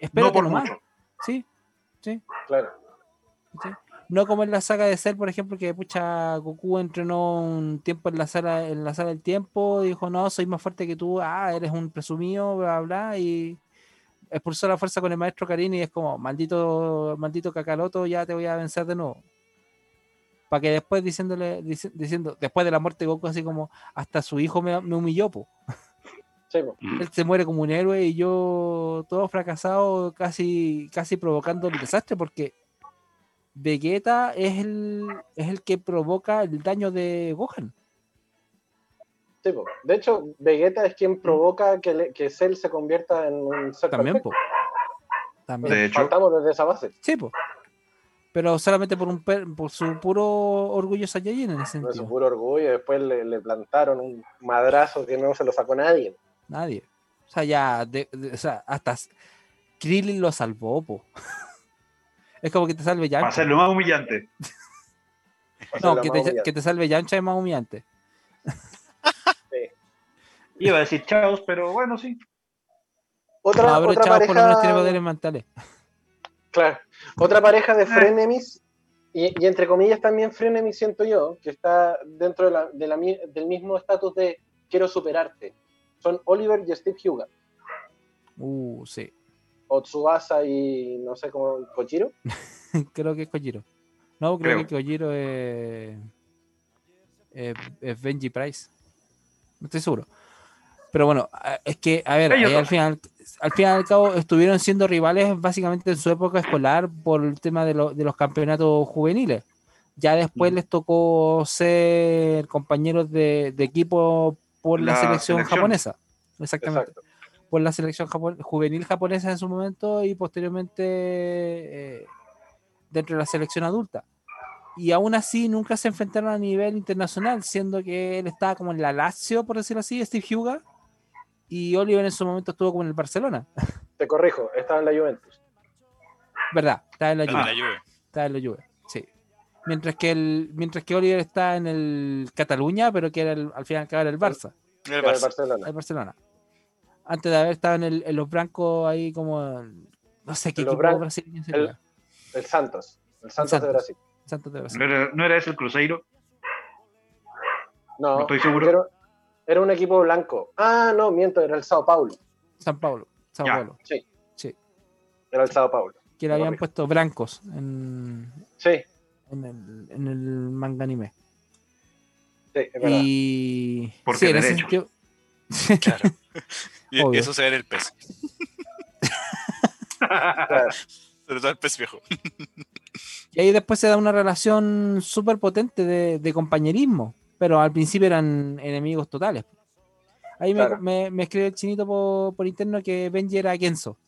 Espérate por nomás, mucho. sí, Claro. sí. No como en la saga de Cell, por ejemplo, que pucha Goku entrenó un tiempo en la sala, en la sala del tiempo, dijo, no, soy más fuerte que tú, ah, eres un presumido, bla, bla, y expulsó la fuerza con el maestro Karin y es como, maldito, maldito Kakaroto, ya te voy a vencer de nuevo. Para que después diciéndole, dici- diciendo, después de la muerte de Goku, así como, hasta su hijo me, me humilló, po. Sí, pues. Él se muere como un héroe y yo todo fracasado, casi, casi provocando el desastre, porque Vegeta es el, es el que provoca el daño de Gohan. Sí, po. De hecho, Vegeta es quien provoca que, le- que Cell se convierta en un ser También, po. También. De hecho, Partamos desde esa base. Sí, po. Pero solamente por un per- por su puro orgullo Saiyajin en ese No es su sentido. puro orgullo. Después le, le plantaron un madrazo que no se lo sacó nadie. Nadie. O sea, ya, de- de- o sea, hasta Krillin lo salvó, po. es como que te salve para Yamcha. hacerlo más humillante. No, que más te, humillante. que te salve Yamcha es más humillante. Iba a decir chaos, pero bueno, sí. Otra, No, pero otra Chavo por lo menos tiene pareja. poderes mentales. Claro. Otra pareja de frenemies, y, y entre comillas también frenemies siento yo, que está dentro de la- de la del mismo estatus de quiero superarte. Son Oliver y Steve Huga. Uh, sí. O Tsubasa y no sé cómo, Kochiro. creo que es Kojiro. No, creo, Creo. que Kojiro es, es, es Benji Price. No estoy seguro. Pero bueno, es que, a ver, ahí al final, al fin y al cabo estuvieron siendo rivales básicamente en su época escolar por el tema de, lo- de los campeonatos juveniles. Ya después Mm. les tocó ser compañeros de, de equipo por la, La selección, selección. japonesa. Exactamente Exacto. por la selección japo- juvenil japonesa en su momento y posteriormente eh, dentro de la selección adulta. Y aún así nunca se enfrentaron a nivel internacional, siendo que él estaba como en la Lazio, por decirlo así, Steve Huga, y Oliver en su momento estuvo como en el Barcelona. Te corrijo, estaba en la Juventus. ¿Verdad? Estaba en la Ah, Juve. la Juve. Estaba en la Juve, sí. Mientras que, el, mientras que Oliver está en el Cataluña, pero que era el- al final era el Barça. Era el Era el Barça. Barcelona. el Barcelona. Antes de haber estado en, el, en los blancos ahí como no sé qué equipo brasileño el- sería. El Santos. El Santos, Santos. de Brasil. Santos de Brasil. ¿No era, no era ese el Cruzeiro? No, No estoy seguro. Era, era un equipo blanco. Ah, no, miento, era el Sao Paulo. San Paulo. Sao Ya. Paulo. Sí. Sí. Era el Sao Paulo. Que le habían puesto brancos en, Sí, en, el, en el manga anime. sí, es verdad. Y. Porque sí, en ese derecho. sentido- Claro. Y, y eso se ve en el pez. Claro. Sobre todo el pez viejo. Y ahí después se da una relación súper potente de, de compañerismo, pero al principio eran enemigos totales. Ahí me, Claro. me, me escribió el chinito por, por interno que Benji era Kenzo.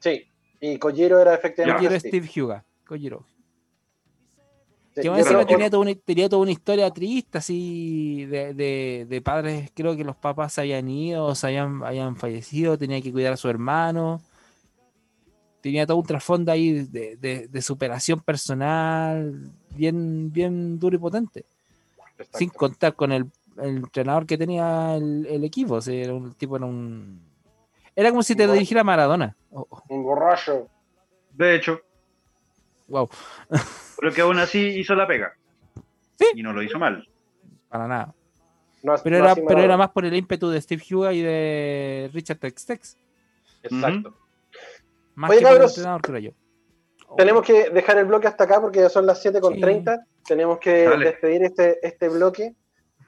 Sí, y Kojiro era efectivamente. Kojiro Steve. Hyuga. Kojiro. Sí, Que más encima tenía toda, una, tenía toda una historia triste, así, de, de- de padres, creo que los papás se habían ido, se habían, habían fallecido, tenía que cuidar a su hermano. Tenía todo un trasfondo ahí de, de- de superación personal, bien, bien duro y potente. Exacto. Sin contar con el, el entrenador que tenía el, el equipo. o sea, era un tipo, era un... Era como si te Igual. dirigiera Maradona. Oh, oh, Un borracho. De hecho, wow, pero que aún así hizo la pega. Sí. Y no lo hizo mal. para nada. No, Pero, no era, pero era más por el ímpetu de Steve Huga y de Richard Textex. Exacto. Más Oye, que por el cabros, entrenador, creo yo. Tenemos que dejar el bloque hasta acá porque ya son las 7.30. Tenemos que Dale. despedir este, este bloque.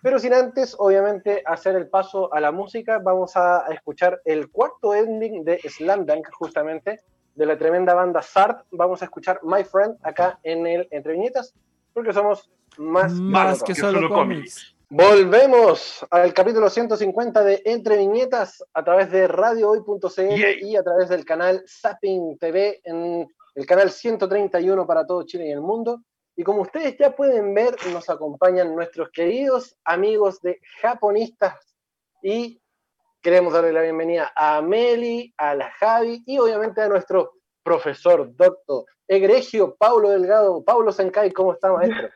Pero sin antes, obviamente, hacer el paso a la música, vamos a escuchar el cuarto ending de Slam Dunk, justamente, de la tremenda banda Sart. Vamos a escuchar My Friend acá en el Entre Viñetas, porque somos más, Más que que solo solo cómics. Volvemos al capítulo 150 de Entre Viñetas a través de radiohoy.cl y a través del canal Zapping TV en el canal 131 para todo Chile y el mundo. Y como ustedes ya pueden ver, nos acompañan nuestros queridos amigos de Japonistas y queremos darle la bienvenida a Meli, a la Javi y obviamente a nuestro profesor, doctor egregio Paulo Delgado. Paulo Senkai, ¿cómo está, maestro?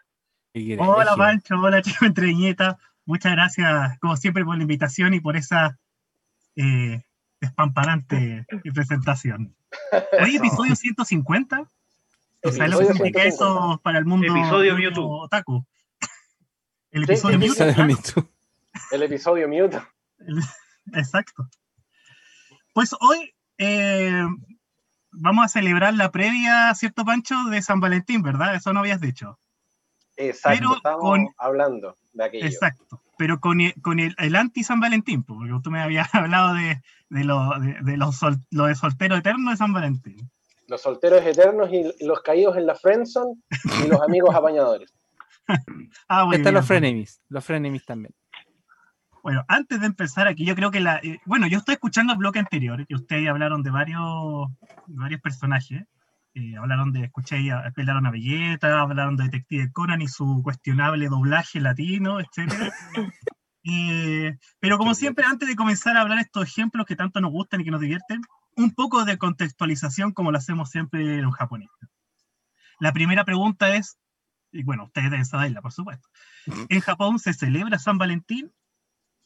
Hola Pancho, hola chico entre viñetas. Muchas gracias, como siempre, por la invitación y por esa eh, espamparante presentación. Hoy episodio 150. ¿Tú ¿Sabes lo que significa 150. eso para el mundo Episodio Mewtwo. otaku? El Sí, episodio episodio Mewtwo. El episodio Mute. El- Exacto. Pues hoy eh, vamos a celebrar la previa, ¿cierto, Pancho? De San Valentín, ¿verdad? Eso no habías dicho. Exacto, Pero estamos con- hablando de aquello. Exacto, pero con el, con el, el anti-San Valentín, porque tú me habías hablado de, de, lo, de, de los sol- lo de soltero eterno de San Valentín. Los solteros eternos y los caídos en la friendzone y los amigos apañadores. Ah, Están bien. los frenemies, los frenemies también. Bueno, antes de empezar aquí, yo creo que la. eh, bueno, yo estoy escuchando el bloque anterior, que ustedes hablaron de varios, de varios personajes. Eh, hablaron de, escuché, apelaron a Belleta, hablaron de Detective Conan y su cuestionable doblaje latino, etc. pero como siempre, antes de comenzar a hablar estos ejemplos que tanto nos gustan y que nos divierten, un poco de contextualización como lo hacemos siempre los japoneses. La primera pregunta es, y bueno, ustedes deben saberla, por supuesto. ¿En Japón se celebra San Valentín?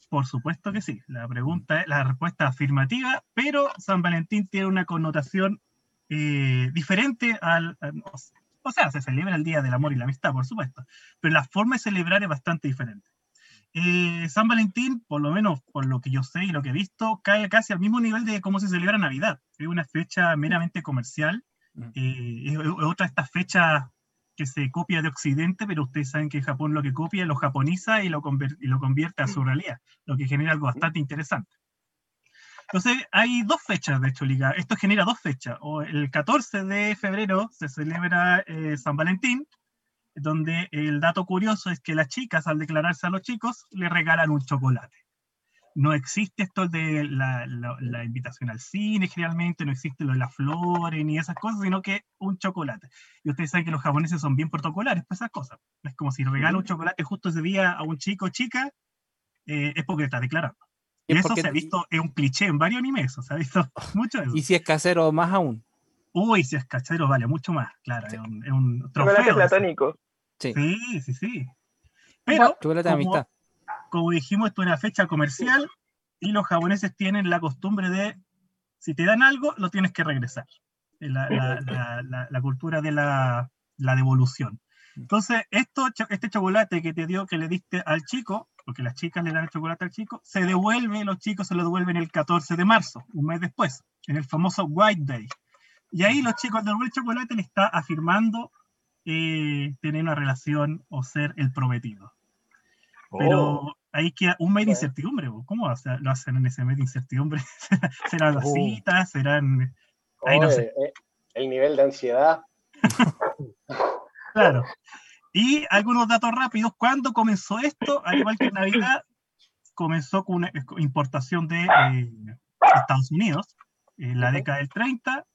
Por supuesto que sí. La pregunta la respuesta es afirmativa, pero San Valentín tiene una connotación eh, diferente al, al- o sea, se celebra el Día del Amor y la Amistad, por supuesto, pero la forma de celebrar es bastante diferente. Eh, San Valentín, por lo menos por lo que yo sé y lo que he visto, cae casi al mismo nivel de cómo se celebra Navidad. Es una fecha meramente comercial. Mm. eh, es, otra de estas fechas que se copia de Occidente, pero ustedes saben que Japón lo que copia lo japoniza y lo, y lo convierte a su realidad, lo que genera algo bastante interesante. Entonces, hay dos fechas, de hecho, Liga. Esto genera dos fechas. O el 14 de febrero se celebra eh, San Valentín, donde el dato curioso es que las chicas, al declararse a los chicos, le regalan un chocolate. No existe esto de la, la- la invitación al cine, generalmente, no existe lo de las flores ni esas cosas, sino que un chocolate. Y ustedes saben que los japoneses son bien protocolares para esas cosas. Es como si regala un chocolate justo ese día a un chico o chica, eh, es porque está declarando. Y Y es eso porque- se ha visto, es un cliché en varios animes, se ha visto mucho eso. Y si es casero, más aún. Uy, si es cachero, vale mucho más, claro, es un, es un Chocolate trofeo. platónico. Sí, Sí, sí, sí. Pero, de como- amistad. como dijimos, esto es una fecha comercial y los japoneses tienen la costumbre de, si te dan algo, lo tienes que regresar. Es La, la- la- la- la cultura de la, la devolución. Entonces, esto, este chocolate que te dio, que le diste al chico, porque las chicas le dan el chocolate al chico, se devuelve, los chicos se lo devuelven el 14 de marzo, un mes después, en el famoso White Day. Y ahí los chicos al devolver el chocolate le está afirmando eh, tener una relación o ser el prometido. Pero Oh, ahí queda un mes de incertidumbre. ¿Cómo o sea, lo hacen en ese mes de incertidumbre? ¿Serán las Oh. citas? ¿Serán...? Ahí no sé. eh, el nivel de ansiedad. Claro. Y algunos datos rápidos. ¿Cuándo comenzó esto? Al igual que Navidad, comenzó con una importación de eh, Estados Unidos en la década del 30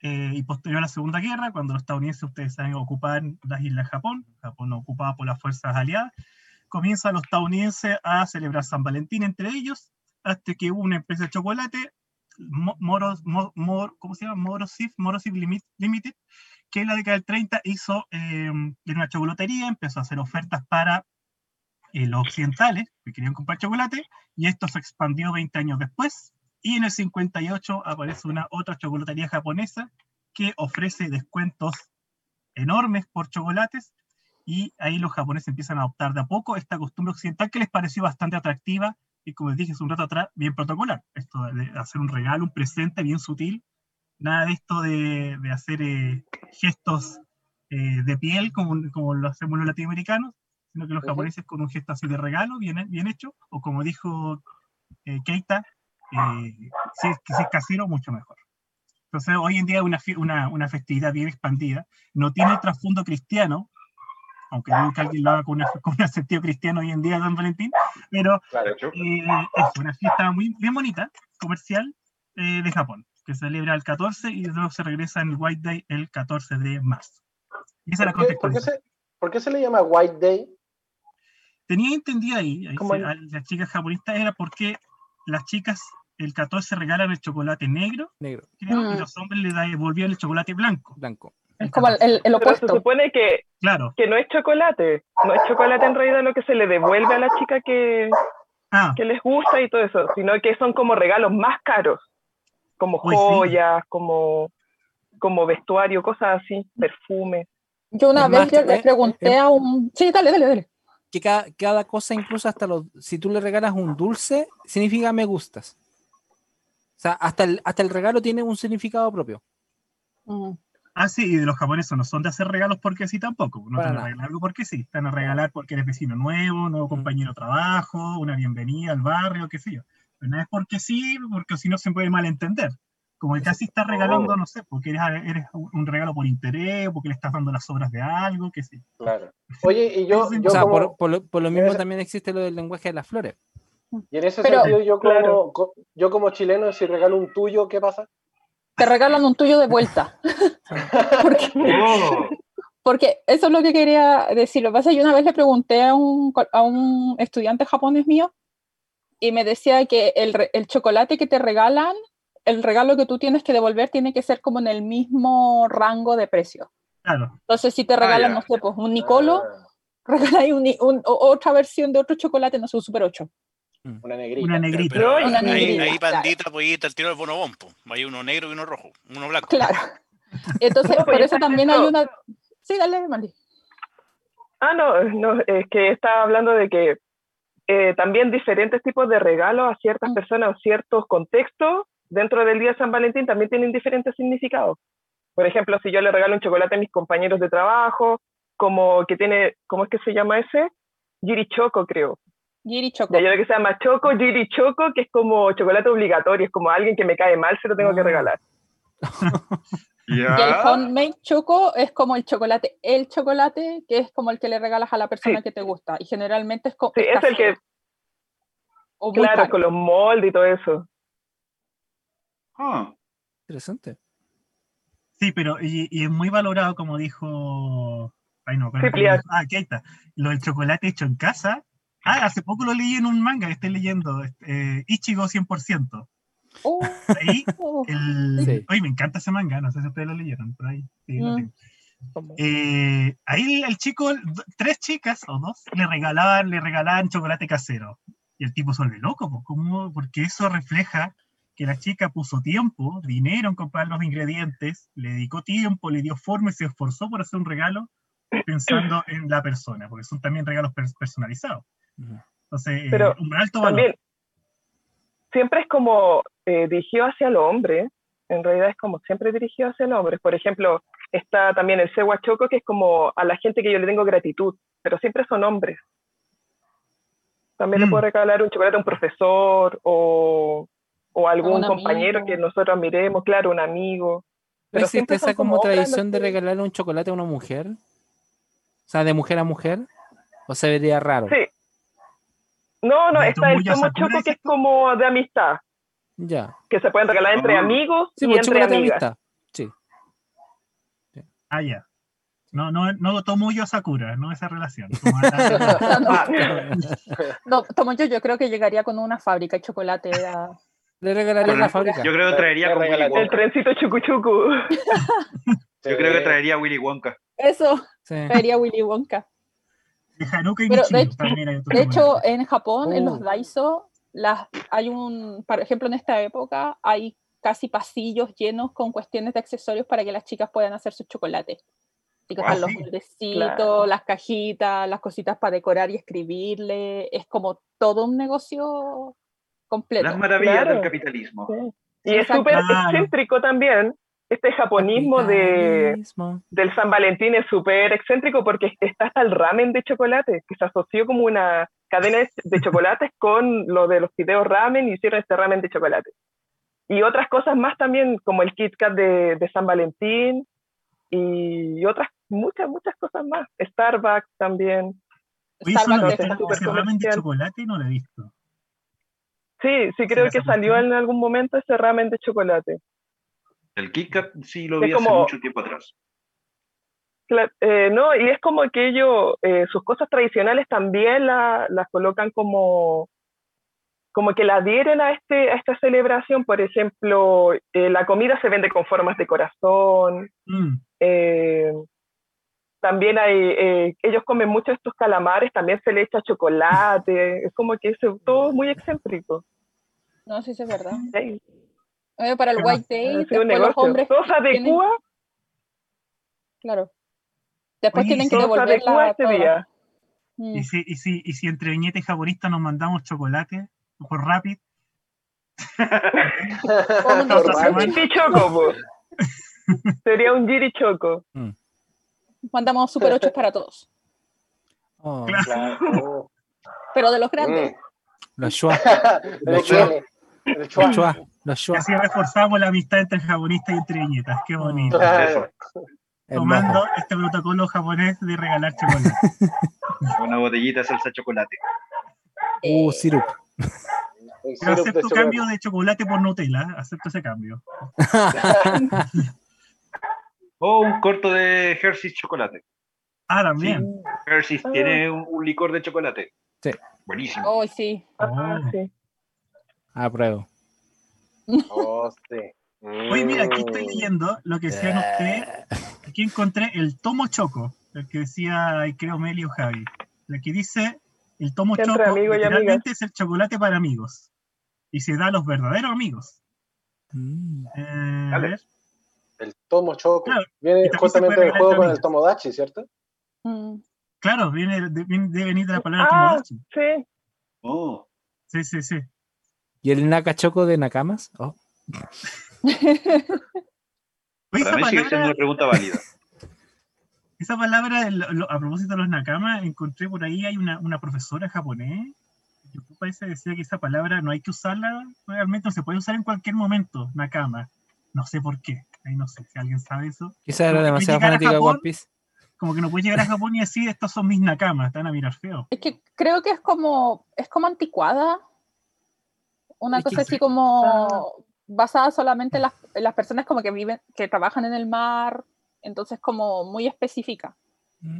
eh, y posterior a la Segunda Guerra, cuando los estadounidenses, ustedes saben, ocupaban las islas Japón, Japón ocupada por las fuerzas aliadas, comienzan los estadounidenses a celebrar San Valentín entre ellos, hasta que hubo una empresa de chocolate, Mo- Moros, Mo- Mor- ¿cómo se llama? Morosif, Morosif Limit- Limited, que en la década del 30 hizo eh, una chocolatería, empezó a hacer ofertas para eh, los occidentales que querían comprar chocolate, y esto se expandió 20 años después, y en el 58 aparece una otra chocolatería japonesa que ofrece descuentos enormes por chocolates, y ahí los japoneses empiezan a adoptar de a poco esta costumbre occidental que les pareció bastante atractiva, y como les dije hace un rato atrás, bien protocolar, esto de hacer un regalo, un presente bien sutil, nada de esto de, de hacer eh, gestos eh, de piel como, como lo hacemos los latinoamericanos, sino que los Ujú. japoneses con un gesto así de regalo, bien, bien hecho, o como dijo eh, Keita, eh, si, es, si es casero, mucho mejor. Entonces, hoy en día es una, una, una festividad bien expandida, no tiene el trasfondo cristiano, aunque que alguien lo haga con, una, con un sentido cristiano hoy en día, San Valentín, pero Claro. eh, es una fiesta muy bien bonita, comercial, eh, de Japón, que se celebra el 14 y luego se regresa en el White Day el 14 de marzo. Y esa es la ¿Por qué, por qué contextualización. se, por qué se le llama White Day? Tenía entendido ahí, se- a las chicas japonistas, era porque las chicas el 14 regalan el chocolate negro, Negro, creo, y Mm. los hombres le devolvían el chocolate blanco. blanco. Es como el, el- el Pero se opuesto. supone que, Claro. que no es chocolate. No es chocolate en realidad lo que se le devuelve a la chica que, Ah, que les gusta y todo eso, sino que son como regalos más caros, como Uy, sí. joyas, como, como vestuario, cosas así, perfume. Yo una Es vez más, yo eh, le pregunté eh, a un... Sí, dale, dale, dale. Que cada, cada cosa, incluso hasta los. Si tú le regalas un dulce, significa me gustas. O sea, hasta el, hasta el regalo tiene un significado propio. Mm. ah, sí, y los japoneses no son de hacer regalos porque sí tampoco. No Para están a regalar algo porque sí. Están a regalar porque eres vecino nuevo, nuevo compañero de trabajo, una bienvenida al barrio, qué sé yo. Pero no es porque sí, porque si no se puede malentender. Como que casi estás regalando, no sé, porque eres, eres un regalo por interés, o porque le estás dando las obras de algo, sé. yo. Claro. Oye, y yo, Sí, yo o sea, como- por, por lo, por lo mismo también existe lo del lenguaje de las flores. y en ese Pero- sentido, yo como, Claro. yo como chileno, si regalo un tuyo, ¿qué pasa? Te regalan un tuyo de vuelta. porque, Oh, porque eso es lo que quería decir. Lo que pasa es que yo una vez le pregunté a un, a un estudiante japonés mío y me decía que el, re- el chocolate que te regalan, el regalo que tú tienes que devolver tiene que ser como en el mismo rango de precio. Claro, Entonces, si te Ah, regalan, ya. no sé, pues un Nicolo, Ah, regaláis un, un- o- otra versión de otro chocolate, no sé, un Super 8. una negrita. una negrita. Pero ahí, una ahí, negrita, ahí, claro. pandita, pues ahí está el tiro del bonobón. po. Hay uno negro y uno rojo, uno blanco. Claro. Entonces, pues por eso también hay una... Sí, dale, Mandy. Ah, no, no, es que estaba hablando de que eh, también diferentes tipos de regalos a ciertas Mm. personas o ciertos contextos dentro del Día de San Valentín también tienen diferentes significados. Por ejemplo, si yo le regalo un chocolate a mis compañeros de trabajo, como que tiene, ¿cómo es que se llama ese? Girichoco, creo. Giri Choco. Y hay otro que se llama Choco, Girichoco, que es como chocolate obligatorio, es como alguien que me cae mal, se lo tengo que Ah. Y el homemade choco es como el chocolate, el chocolate, que es como el que le regalas a la persona Sí. que te gusta. Y generalmente es, co- Sí, es el que, o claro, caro. con los moldes y todo eso. Ah, Interesante. Sí, pero y, y es muy valorado, como dijo. Ay, no, pero, Sí, Pliar. ah, aquí está. Lo del chocolate hecho en casa. Ah, hace poco lo leí en un manga que estoy leyendo, eh, Ichigo 100%. Oh, Ahí, el. Sí. Oye, me encanta ese manga, no sé si ustedes lo leyeron, pero ahí sí, lo Mm. tengo. Eh, ahí el chico, tres chicas o dos, le regalaban, le regalaban chocolate casero. Y el tipo se vuelve loco, ¿cómo? porque eso refleja que la chica puso tiempo, dinero en comprar los ingredientes, le dedicó tiempo, le dio forma y se esforzó por hacer un regalo pensando en la persona, porque son también regalos pers- personalizados. Entonces, eh, Pero un alto valor. También, siempre es como eh, dirigido hacia el hombre, en realidad es como siempre dirigido hacia el hombre. Por ejemplo, está también el Sewa Choco, que es como a la gente que yo le tengo gratitud, pero siempre son hombres. También le Mm. puedo regalar un chocolate a un profesor o, o a algún compañero amigo. que nosotros admiremos, claro, un amigo. ¿No Pero existe siempre son esa como tradición de regalarle un chocolate a una mujer? O sea, de mujer a mujer. ¿O se vería raro? Sí. No, no, ¿De está el Tomo Choco que es como de amistad, Ya. que se pueden regalar entre Ah. amigos Sí, y pues entre amigas. amistad. Sí. Ah, ya. No, no, no tomo yo a Sakura, no esa relación. Como a- No, Tomo yo, yo creo que llegaría con una fábrica de chocolate. a- Le regalaría la fábrica. Yo creo que traería Willy regalaría. El trencito chucu chucu. Yo creo que traería Willy Wonka. Eso, Sí. traería Willy Wonka. De Haruka y Pero, de hecho- también hay otro De hecho, en Japón, en los Oh. Daiso, las, hay un, por ejemplo, en esta época, hay casi pasillos llenos con cuestiones de accesorios para que las chicas puedan hacer sus chocolates. Así que Ah, están los sí. moldecitos, Claro. las cajitas, las cositas para decorar y escribirle. Es como todo un negocio completo. Las maravillas Claro. del capitalismo. Y es súper Claro. excéntrico también. Este japonismo de, del San Valentín es súper excéntrico porque está hasta el ramen de chocolate, que se asoció como una cadena de- chocolates con lo de los fideos ramen y hicieron este ramen de chocolate. Y otras cosas más también, como el Kit Kat de, de San Valentín y otras, muchas, muchas cosas más. Starbucks también. Oye, eso Starbucks no, es ese- ramen de chocolate no lo he visto. Sí, sí creo que salió en algún momento ese ramen de chocolate. El Kit Kat sí lo vi hace mucho tiempo atrás. Eh, no, y es como que ellos, eh, sus cosas tradicionales también la- las colocan como, como que la adhieren a, este, a esta celebración. Por ejemplo, eh, la comida se vende con formas de corazón. Mm, eh, también hay, eh, ellos comen mucho estos calamares, también se le echa chocolate. Es como que es todo muy excéntrico. No sé si es verdad. Sí, Eh, para el White Day, después los negocio. hombres, se tienen- adecua, claro. Después Oye, tienen que se adecua devolverla este día. Mm. ¿Y, si, y, si, ¿Y si entre viñeta y japonista nos mandamos chocolate por Rapid? Choco. Sería un Giri Choco. Mandamos Super 8 para todos. Oh, Claro. Claro. Pero de los grandes. Mm. Los chua. chua. El los chua. Los así reforzamos la amistad entre japonistas y entre viñetas. Qué bonito. Claro. Tomando este protocolo japonés de regalar chocolate. Una botellita de salsa de chocolate. Uh, sirup. Pero sirup de acepto chocolate. cambio de chocolate por Nutella. Acepto ese cambio. O un corto de Hershey's chocolate. Ah, también. Hershey's Ah. tiene un, un licor de chocolate. Sí. Buenísimo. Oh, sí. Ah, sí. Apruebo. Oh, sí. Oye, mira, aquí estoy Mm. leyendo lo que decían ustedes. Aquí encontré el tomo choco, el que decía, creo, Meli o Javi. El que dice, el tomo choco literalmente es el chocolate para amigos. Y se da a los verdaderos amigos. Mm. Eh, a ver, El tomo choco. Claro, Viene justamente del juego con el Tomodachi, ¿cierto? Mm. claro, viene de, viene de venir de la palabra Ah, tomodachi. sí. Oh, Sí, sí, sí. ¿Y el Nakachoco de Nakamas? Oh. Para esa mí sigue siendo palabra, una pregunta válida. esa palabra, lo- lo- a propósito de los nakamas, encontré por ahí, hay una, una profesora japonés, YouTube parece decía que esa palabra no hay que usarla, realmente no se puede usar en cualquier momento, nakama. No sé por qué, ahí no sé, si alguien sabe eso. Quizás era Como que demasiado fanática de One Piece. Como que no puedes llegar a Japón y decir, estos son mis nakamas, están a mirar feo. Es que creo que es como, es como anticuada. Una cosa así sí. como basada solamente en las, en las personas como que viven, que trabajan en el mar, entonces como muy específica.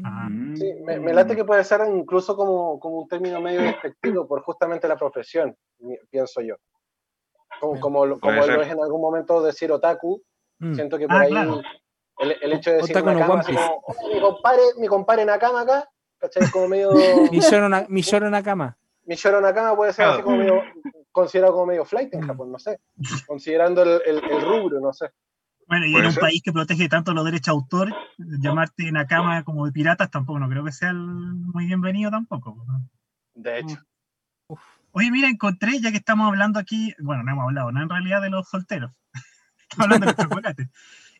Ah. Mm. Sí, me, me late que puede ser incluso como, como un término medio despectivo por justamente la profesión, pienso yo. Como, como, lo- como lo es en algún momento decir otaku, Mm. siento que por Ah, ahí claro. el, el hecho de decir Otaku no Nakama, así como, "Oh, mi compadre, mi compadre Nakama acá, ¿cachai? Es como medio... Mi Shoro Nakama. mi Shoro Nakama puede ser así como medio, considerado como medio flight en Mm. Japón, no sé, considerando el, el- el rubro, no sé. Bueno, y en un ser. país que protege tanto los derechos de autor, llamarte nakama como de piratas tampoco, no creo que sea el- muy bienvenido tampoco. ¿no? De hecho, Oye, mira, encontré, ya que estamos hablando aquí, bueno, no hemos hablado, no en realidad de los solteros. Estamos hablando de los chocolates.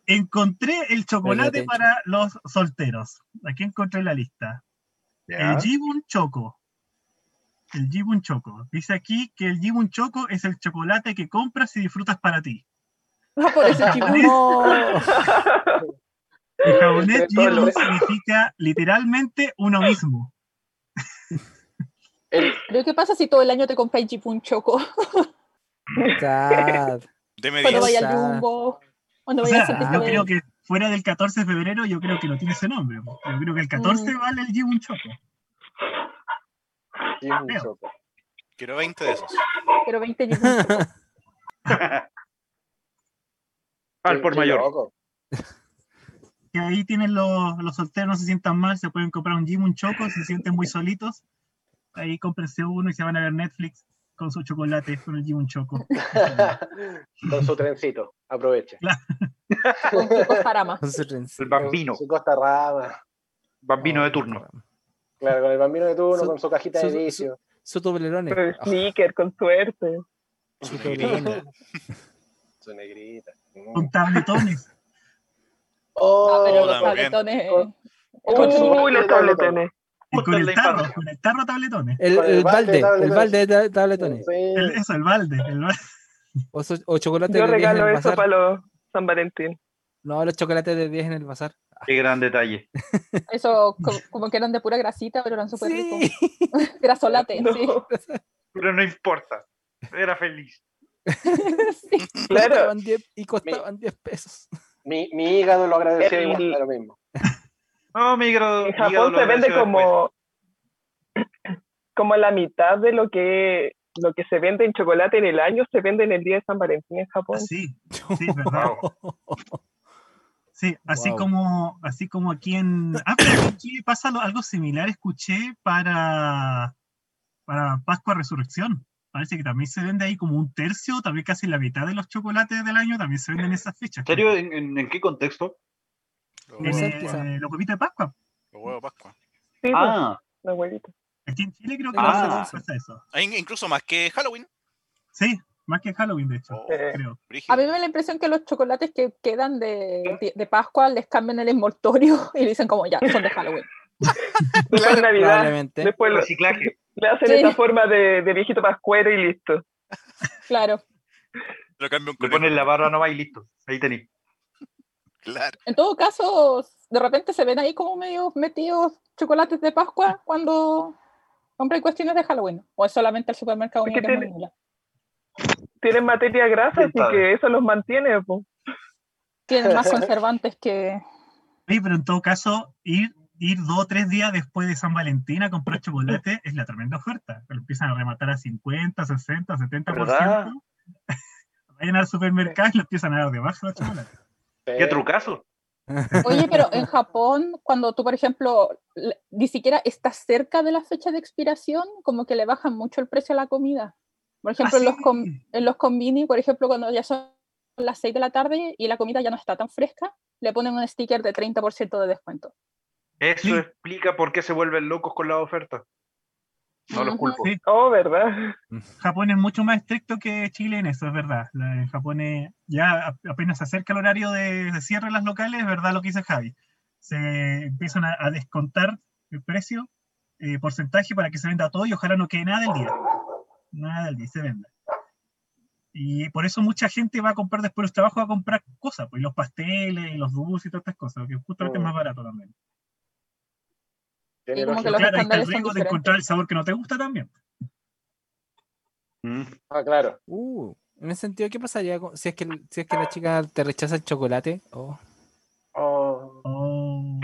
Encontré el chocolate para los solteros. Aquí encontré la lista. El Jibun Choco. El Jibun Choco. Dice aquí que el Jibun Choco es el chocolate que compras y disfrutas para ti. Ah, por. No. En japonés, Jibun significa literalmente uno mismo. El, Pero ¿qué pasa si todo el año te compras Jipun Choco? Deme Cuando 10. vaya al Jumbo. Cuando O vaya al sea, centro yo creo que fuera del 14 de febrero, yo creo que no tiene ese nombre. Yo creo que el 14 Mm. vale el Jibun Choco. Un choco. Quiero 20 de esos. Pero 20 Jipun Choco. Al por mayor. Que ahí tienen los, los solteros, no se sientan mal, se pueden comprar un Jibun Choco, si se sienten muy solitos. Ahí cómprense uno y se van a ver Netflix con su chocolate, con el Jibun Choco. Con su trencito. Aproveche. Con costarama. Su trencito. El bambino. Su costa rama. Bambino de turno. Claro, con el bambino de turno, Su- con su cajita de su- su- vicio. Su toblerone. Con el sneaker, con suerte. Su toblerone. Su negrita. Mm. Con tabletones. Oh, Ah, pero los tabletones. Con- Uy, los tabletones. Y con el tarro, con el tarro tabletones. El, el el balde de balde, el balde de tabletones. Sí. El- eso, el balde. El balde. O, so- o chocolate Yo de 10 en regalo el eso bazar. para los San Valentín. No, los chocolates de 10 en el bazar. Qué gran detalle. Eso co- como que eran de pura grasita, pero eran súper ricos. Sí. Grasolate, No. sí. Pero no importa. Era feliz. Sí. Y Claro. costaban 10 y costaban 10 pesos. Mi, mi hígado lo agradecía igual, lo mismo. No, mi hígado. En Japón se vende después. como, como la mitad de lo que lo que se vende en chocolate en el año se vende en el día de San Valentín en Japón. Sí, sí, verdad. Sí, así Wow. como así como aquí en ah, pero aquí en Chile pasa lo- algo similar, escuché para para Pascua Resurrección. Parece que también se vende ahí como un tercio, también casi la mitad de los chocolates del año también se venden en esas fechas. ¿En serio? ¿En, en- en qué contexto? Los En, eh, los huevitos de Pascua. los huevos de Pascua. Sí, pues, Ah, la abuelita. Aquí en Chile creo que Ah. pasa, pasa eso. Ah, in- Incluso más que Halloween. Sí, más que Halloween, de hecho, Oh, creo. A mí me da la impresión que los chocolates que quedan de, de, de Pascua les cambian el envoltorio y dicen como ya, son de Halloween. Después de Navidad, después lo- reciclaje. le hacen Sí. esa forma de, de viejito pascuero y listo. Claro. Lo cambio un Le ponen la barra nomás y listo. Ahí tenéis. Claro. En todo caso, de repente se ven ahí como medio metidos chocolates de Pascua cuando compran cuestiones de Halloween. O es solamente el supermercado Es que tiene-. Tienen materia grasa, ¿Quién así que eso los mantiene. po. Tienen más conservantes que. Sí, pero en todo caso, ir, ir dos o tres días después de San Valentín a comprar chocolate es la tremenda oferta. Lo empiezan a rematar a 50, 60, 70%. ¿Verdad? Vayan al supermercado y lo empiezan a dar de baja los chocolates. ¿Qué trucazo? Oye, pero en Japón, cuando tú, por ejemplo, ni siquiera estás cerca de la fecha de expiración, como que le bajan mucho el precio a la comida. Por ejemplo, Ah, en, los sí. com- en los convini, por ejemplo, cuando ya son las 6 de la tarde y la comida ya no está tan fresca, le ponen un sticker de 30% de descuento. Eso Sí. explica por qué se vuelven locos con la oferta. No los culpo. Sí. Oh, ¿verdad? Japón es mucho más estricto que Chile en eso, es verdad. En Japón es- ya apenas se acerca el horario de, de cierre de las locales, es verdad lo que dice Javi. Se empiezan a, a descontar el precio, eh, porcentaje para que se venda todo y ojalá no quede nada del día. Nada del día, se venda. Y por eso mucha gente va a comprar después de los trabajos, va a comprar cosas, pues y los pasteles, y los dulces y todas estas cosas, que justamente es más barato también. Y como que los Claro, está el riesgo de encontrar el sabor que no te gusta también. Mm. Ah, claro. Uh, en ese sentido, ¿qué pasaría con- si es que, si es que la chica te rechaza el chocolate? Oh, Oh. Oh,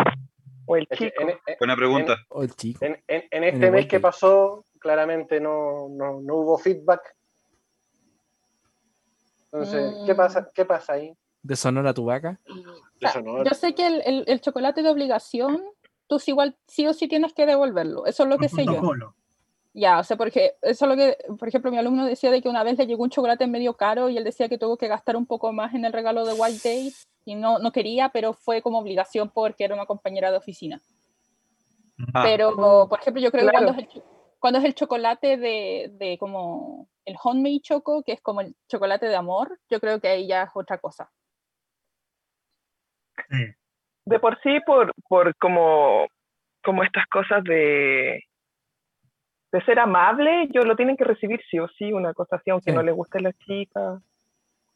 O el Es que chico. en, en- Buena pregunta. o el chico. en- en- en En este el mes que pasó, claramente no, no, no hubo feedback. Entonces, ¿qué Mm. pasa, ¿qué pasa ahí? ¿De Sonora tu vaca? O sea, yo sé que el, el- el chocolate de obligación, tú sí igual sí o sí tienes que devolverlo. Eso es lo que sé yo. Ya, o sea, porque eso es lo que, por ejemplo, mi alumno decía de que una vez le llegó un chocolate medio caro y él decía que tuvo que gastar un poco más en el regalo de White Day y no, no quería, pero fue como obligación porque era una compañera de oficina. Ah, Pero, por ejemplo, yo creo Claro. que cuando es el, cuando es el chocolate de, de como el homemade choco, que es como el chocolate de amor, yo creo que ahí ya es otra cosa. Sí. De por sí, por, por como, como estas cosas de, de ser amable, yo lo tienen que recibir sí o sí, una cosa así, aunque Sí. no le guste a la chica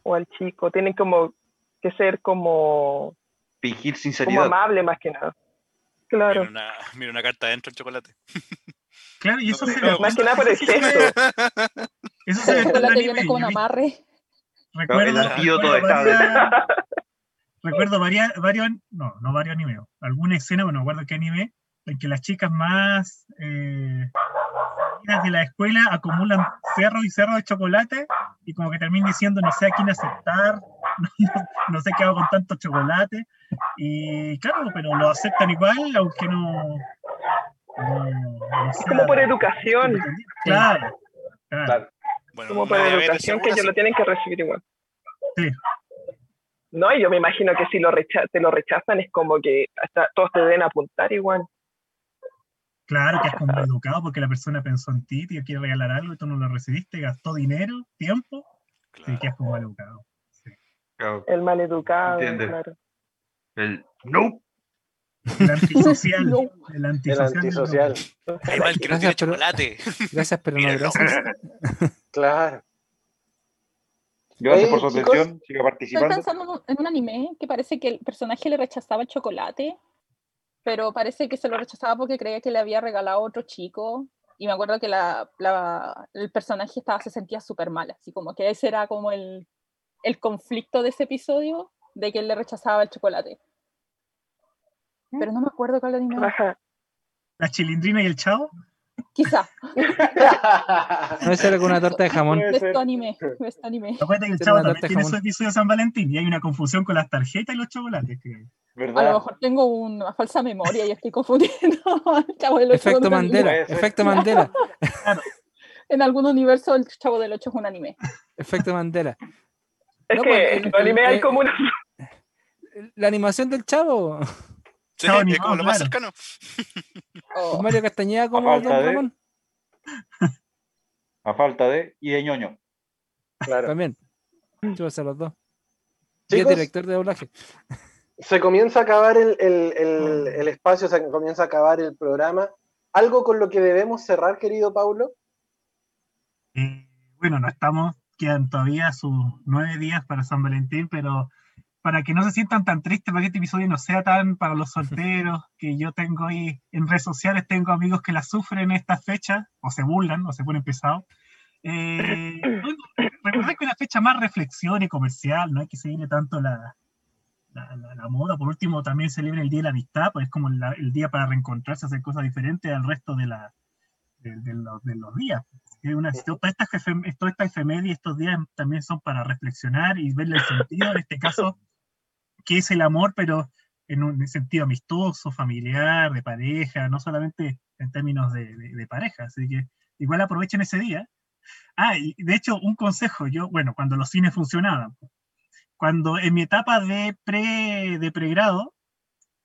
o al chico. Tienen como que ser como, Fingir como sinceridad. amable más que nada. Claro. Mira una, mira una carta adentro del chocolate. Claro, y eso No, se no, Más que nada por el eso se ve el chocolate anime. con un amarre. Recuerdo, el antídoto recuerdo de varias, recuerdo varias, varios, no, no varios animes, alguna escena, bueno, no recuerdo qué anime, en que las chicas más eh, de la escuela acumulan cerros y cerros de chocolate y como que terminan diciendo no sé a quién aceptar, no, no sé qué hago con tanto chocolate. Y claro, pero lo aceptan igual, aunque no. No- no Es como por educación, Claro, claro. Claro. Bueno, como por educación que ellos sí. lo tienen que recibir igual. Sí. No, y yo me imagino que si lo recha te lo rechazan es como que hasta todos te deben apuntar igual. Claro que es como educado porque la persona pensó en ti, te quiere regalar algo y tú no lo recibiste, gastó dinero, tiempo, y Claro. que es como educado. Claro, El mal educado, Entiende. claro. El no. El antisocial. No. El El antisocial. del antisocial. que no Gracias, tiene pero- chocolate. Gracias, pero no gracias. Claro. Gracias por su atención. Siga Estoy participando. pensando en un- en un anime que parece que el personaje le rechazaba el chocolate, pero parece que se lo rechazaba porque creía que le había regalado a otro chico. Y me acuerdo que la, la- el personaje estaba, se sentía súper mal, así como que ese era como el, el conflicto de ese episodio, de que él le rechazaba el chocolate. Pero no me acuerdo cuál anime. era. La chilindrina y el chavo. Quizá. No ese era con una torta de jamón. Tu anime. ves tu anime. Acuérdate que el chavo también tiene su episodio de San Valentín y hay una confusión con las tarjetas y los chocolates. que- A lo ¿Verdad? mejor tengo una falsa memoria y estoy confundiendo al chavo del 8 Efecto Mandela. Efecto Mandela. En algún universo el chavo del 8 es un anime. Efecto Mandela. Es No, que en el- tu anime el- hay eh, como una... La animación del chavo. Sí, es como lo más claro. cercano. Oh, Mario Castañeda como falta Don de- Ramón. A falta de y de ñoño. Claro. También. Chúpase los dos. Y es director de doblaje. se comienza a acabar el, el- el- el espacio, se comienza a acabar el programa. ¿Algo con lo que debemos cerrar, querido Paulo? Eh, bueno, no estamos, quedan todavía sus nueve días para San Valentín, pero para que no se sientan tan tristes, para que este episodio no sea tan para los solteros, que yo tengo ahí en redes sociales, tengo amigos que la sufren estas fechas, o se burlan, o se ponen pesados. Eh, bueno, recordad que una fecha más reflexión y comercial, no hay que seguirle tanto la, la, la- la moda. Por último, también celebra el Día de la Amistad, pues es como la- el día para reencontrarse, hacer cosas diferentes al resto de, la, de, de los, de los días. Una, todas estas efem- todas estas efemérides, estos días también son para reflexionar y verle el sentido, en este caso, que es el amor, pero en un sentido amistoso, familiar, de pareja, no solamente en términos de, de- de pareja. Así que igual aprovechen ese día. Ah, y de hecho, un consejo, yo, bueno, cuando los cines funcionaban, cuando en mi etapa de, pre, de pregrado,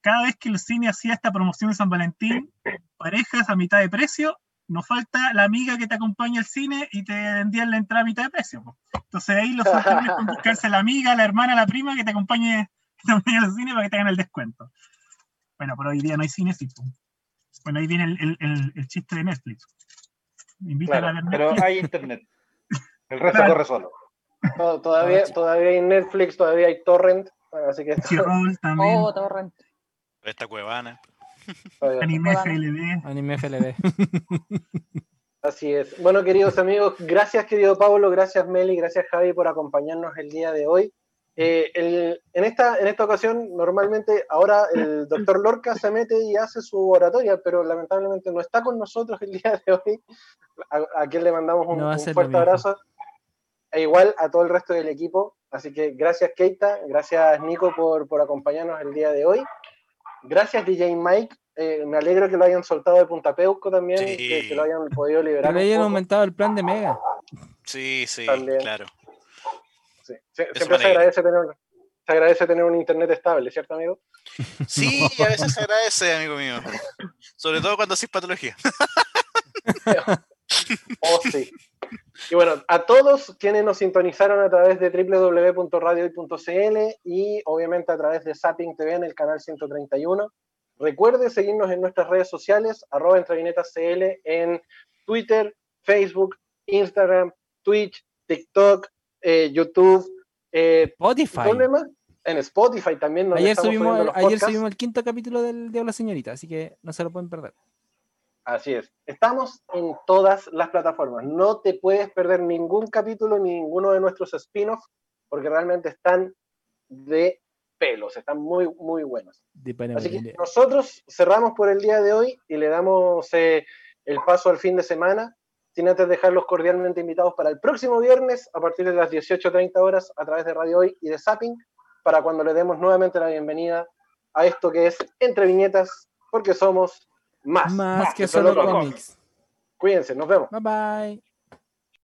cada vez que el cine hacía esta promoción de San Valentín, parejas a mitad de precio, nos falta la amiga que te acompaña al cine y te vendían la entrada a mitad de precio. Entonces ahí los solteros con buscarse la amiga, la hermana, la prima que te acompañe, que te acompañe al cine para que te hagan el descuento. Bueno, pero hoy día no hay cine, sí. Bueno, ahí viene el, el- el- el chiste de Netflix. Invítala Claro, a ver Pero Netflix. hay internet. El resto Claro. corre solo. To- Todavía, todavía hay Netflix, todavía hay Torrent, así que también, oh, Torrent. Esta cuevana. Anime. FLB. Anime FLB. Así es. Bueno, queridos amigos, gracias querido Pablo, gracias Meli, gracias Javi por acompañarnos el día de hoy. Eh, el- en, esta, en esta ocasión, normalmente ahora el doctor Lorca se mete y hace su oratoria, pero lamentablemente no está con nosotros el día de hoy, a, a quien le mandamos un, No fuerte abrazo, e igual a todo el resto del equipo. Así que gracias Keita, gracias Nico por, por acompañarnos el día de hoy. Gracias DJ Mike, eh, me alegro que lo hayan soltado de Punta Peuco también, Sí. que, que lo hayan podido Que liberar. le un hayan poco. aumentado el plan de Mega. Sí, sí, También. claro. Sí, sie- Eso Siempre se agradece, tener, se agradece tener un internet estable, ¿cierto, amigo? Sí, a veces se agradece, amigo mío. Sobre todo cuando haces patología. oh, sí. Y bueno, a todos quienes nos sintonizaron a través de www.radiohoy.cl y obviamente a través de Zapping TV en el canal 131. Recuerde seguirnos en nuestras redes sociales, arroba entrevinetascl en Twitter, Facebook, Instagram, Twitch, TikTok, eh, YouTube, eh, Spotify. ¿dónde más? En Spotify también. Ayer subimos, el, ayer subimos el quinto capítulo del Diablo Señorita, así que no se lo pueden perder. Así es. Estamos en todas las plataformas. No te puedes perder ningún capítulo ni ninguno de nuestros spin-offs porque realmente están de pelos, están muy, muy buenos. Así que nosotros cerramos por el día de hoy y le damos eh, el paso al fin de semana, sin antes dejarlos cordialmente invitados para el próximo viernes a partir de las 18.30 horas a través de Radio Hoy y de Zapping, para cuando le demos nuevamente la bienvenida a esto que es Entre Viñetas, porque somos más. Más que solo solo cómics. Cuídense, nos vemos. Bye bye.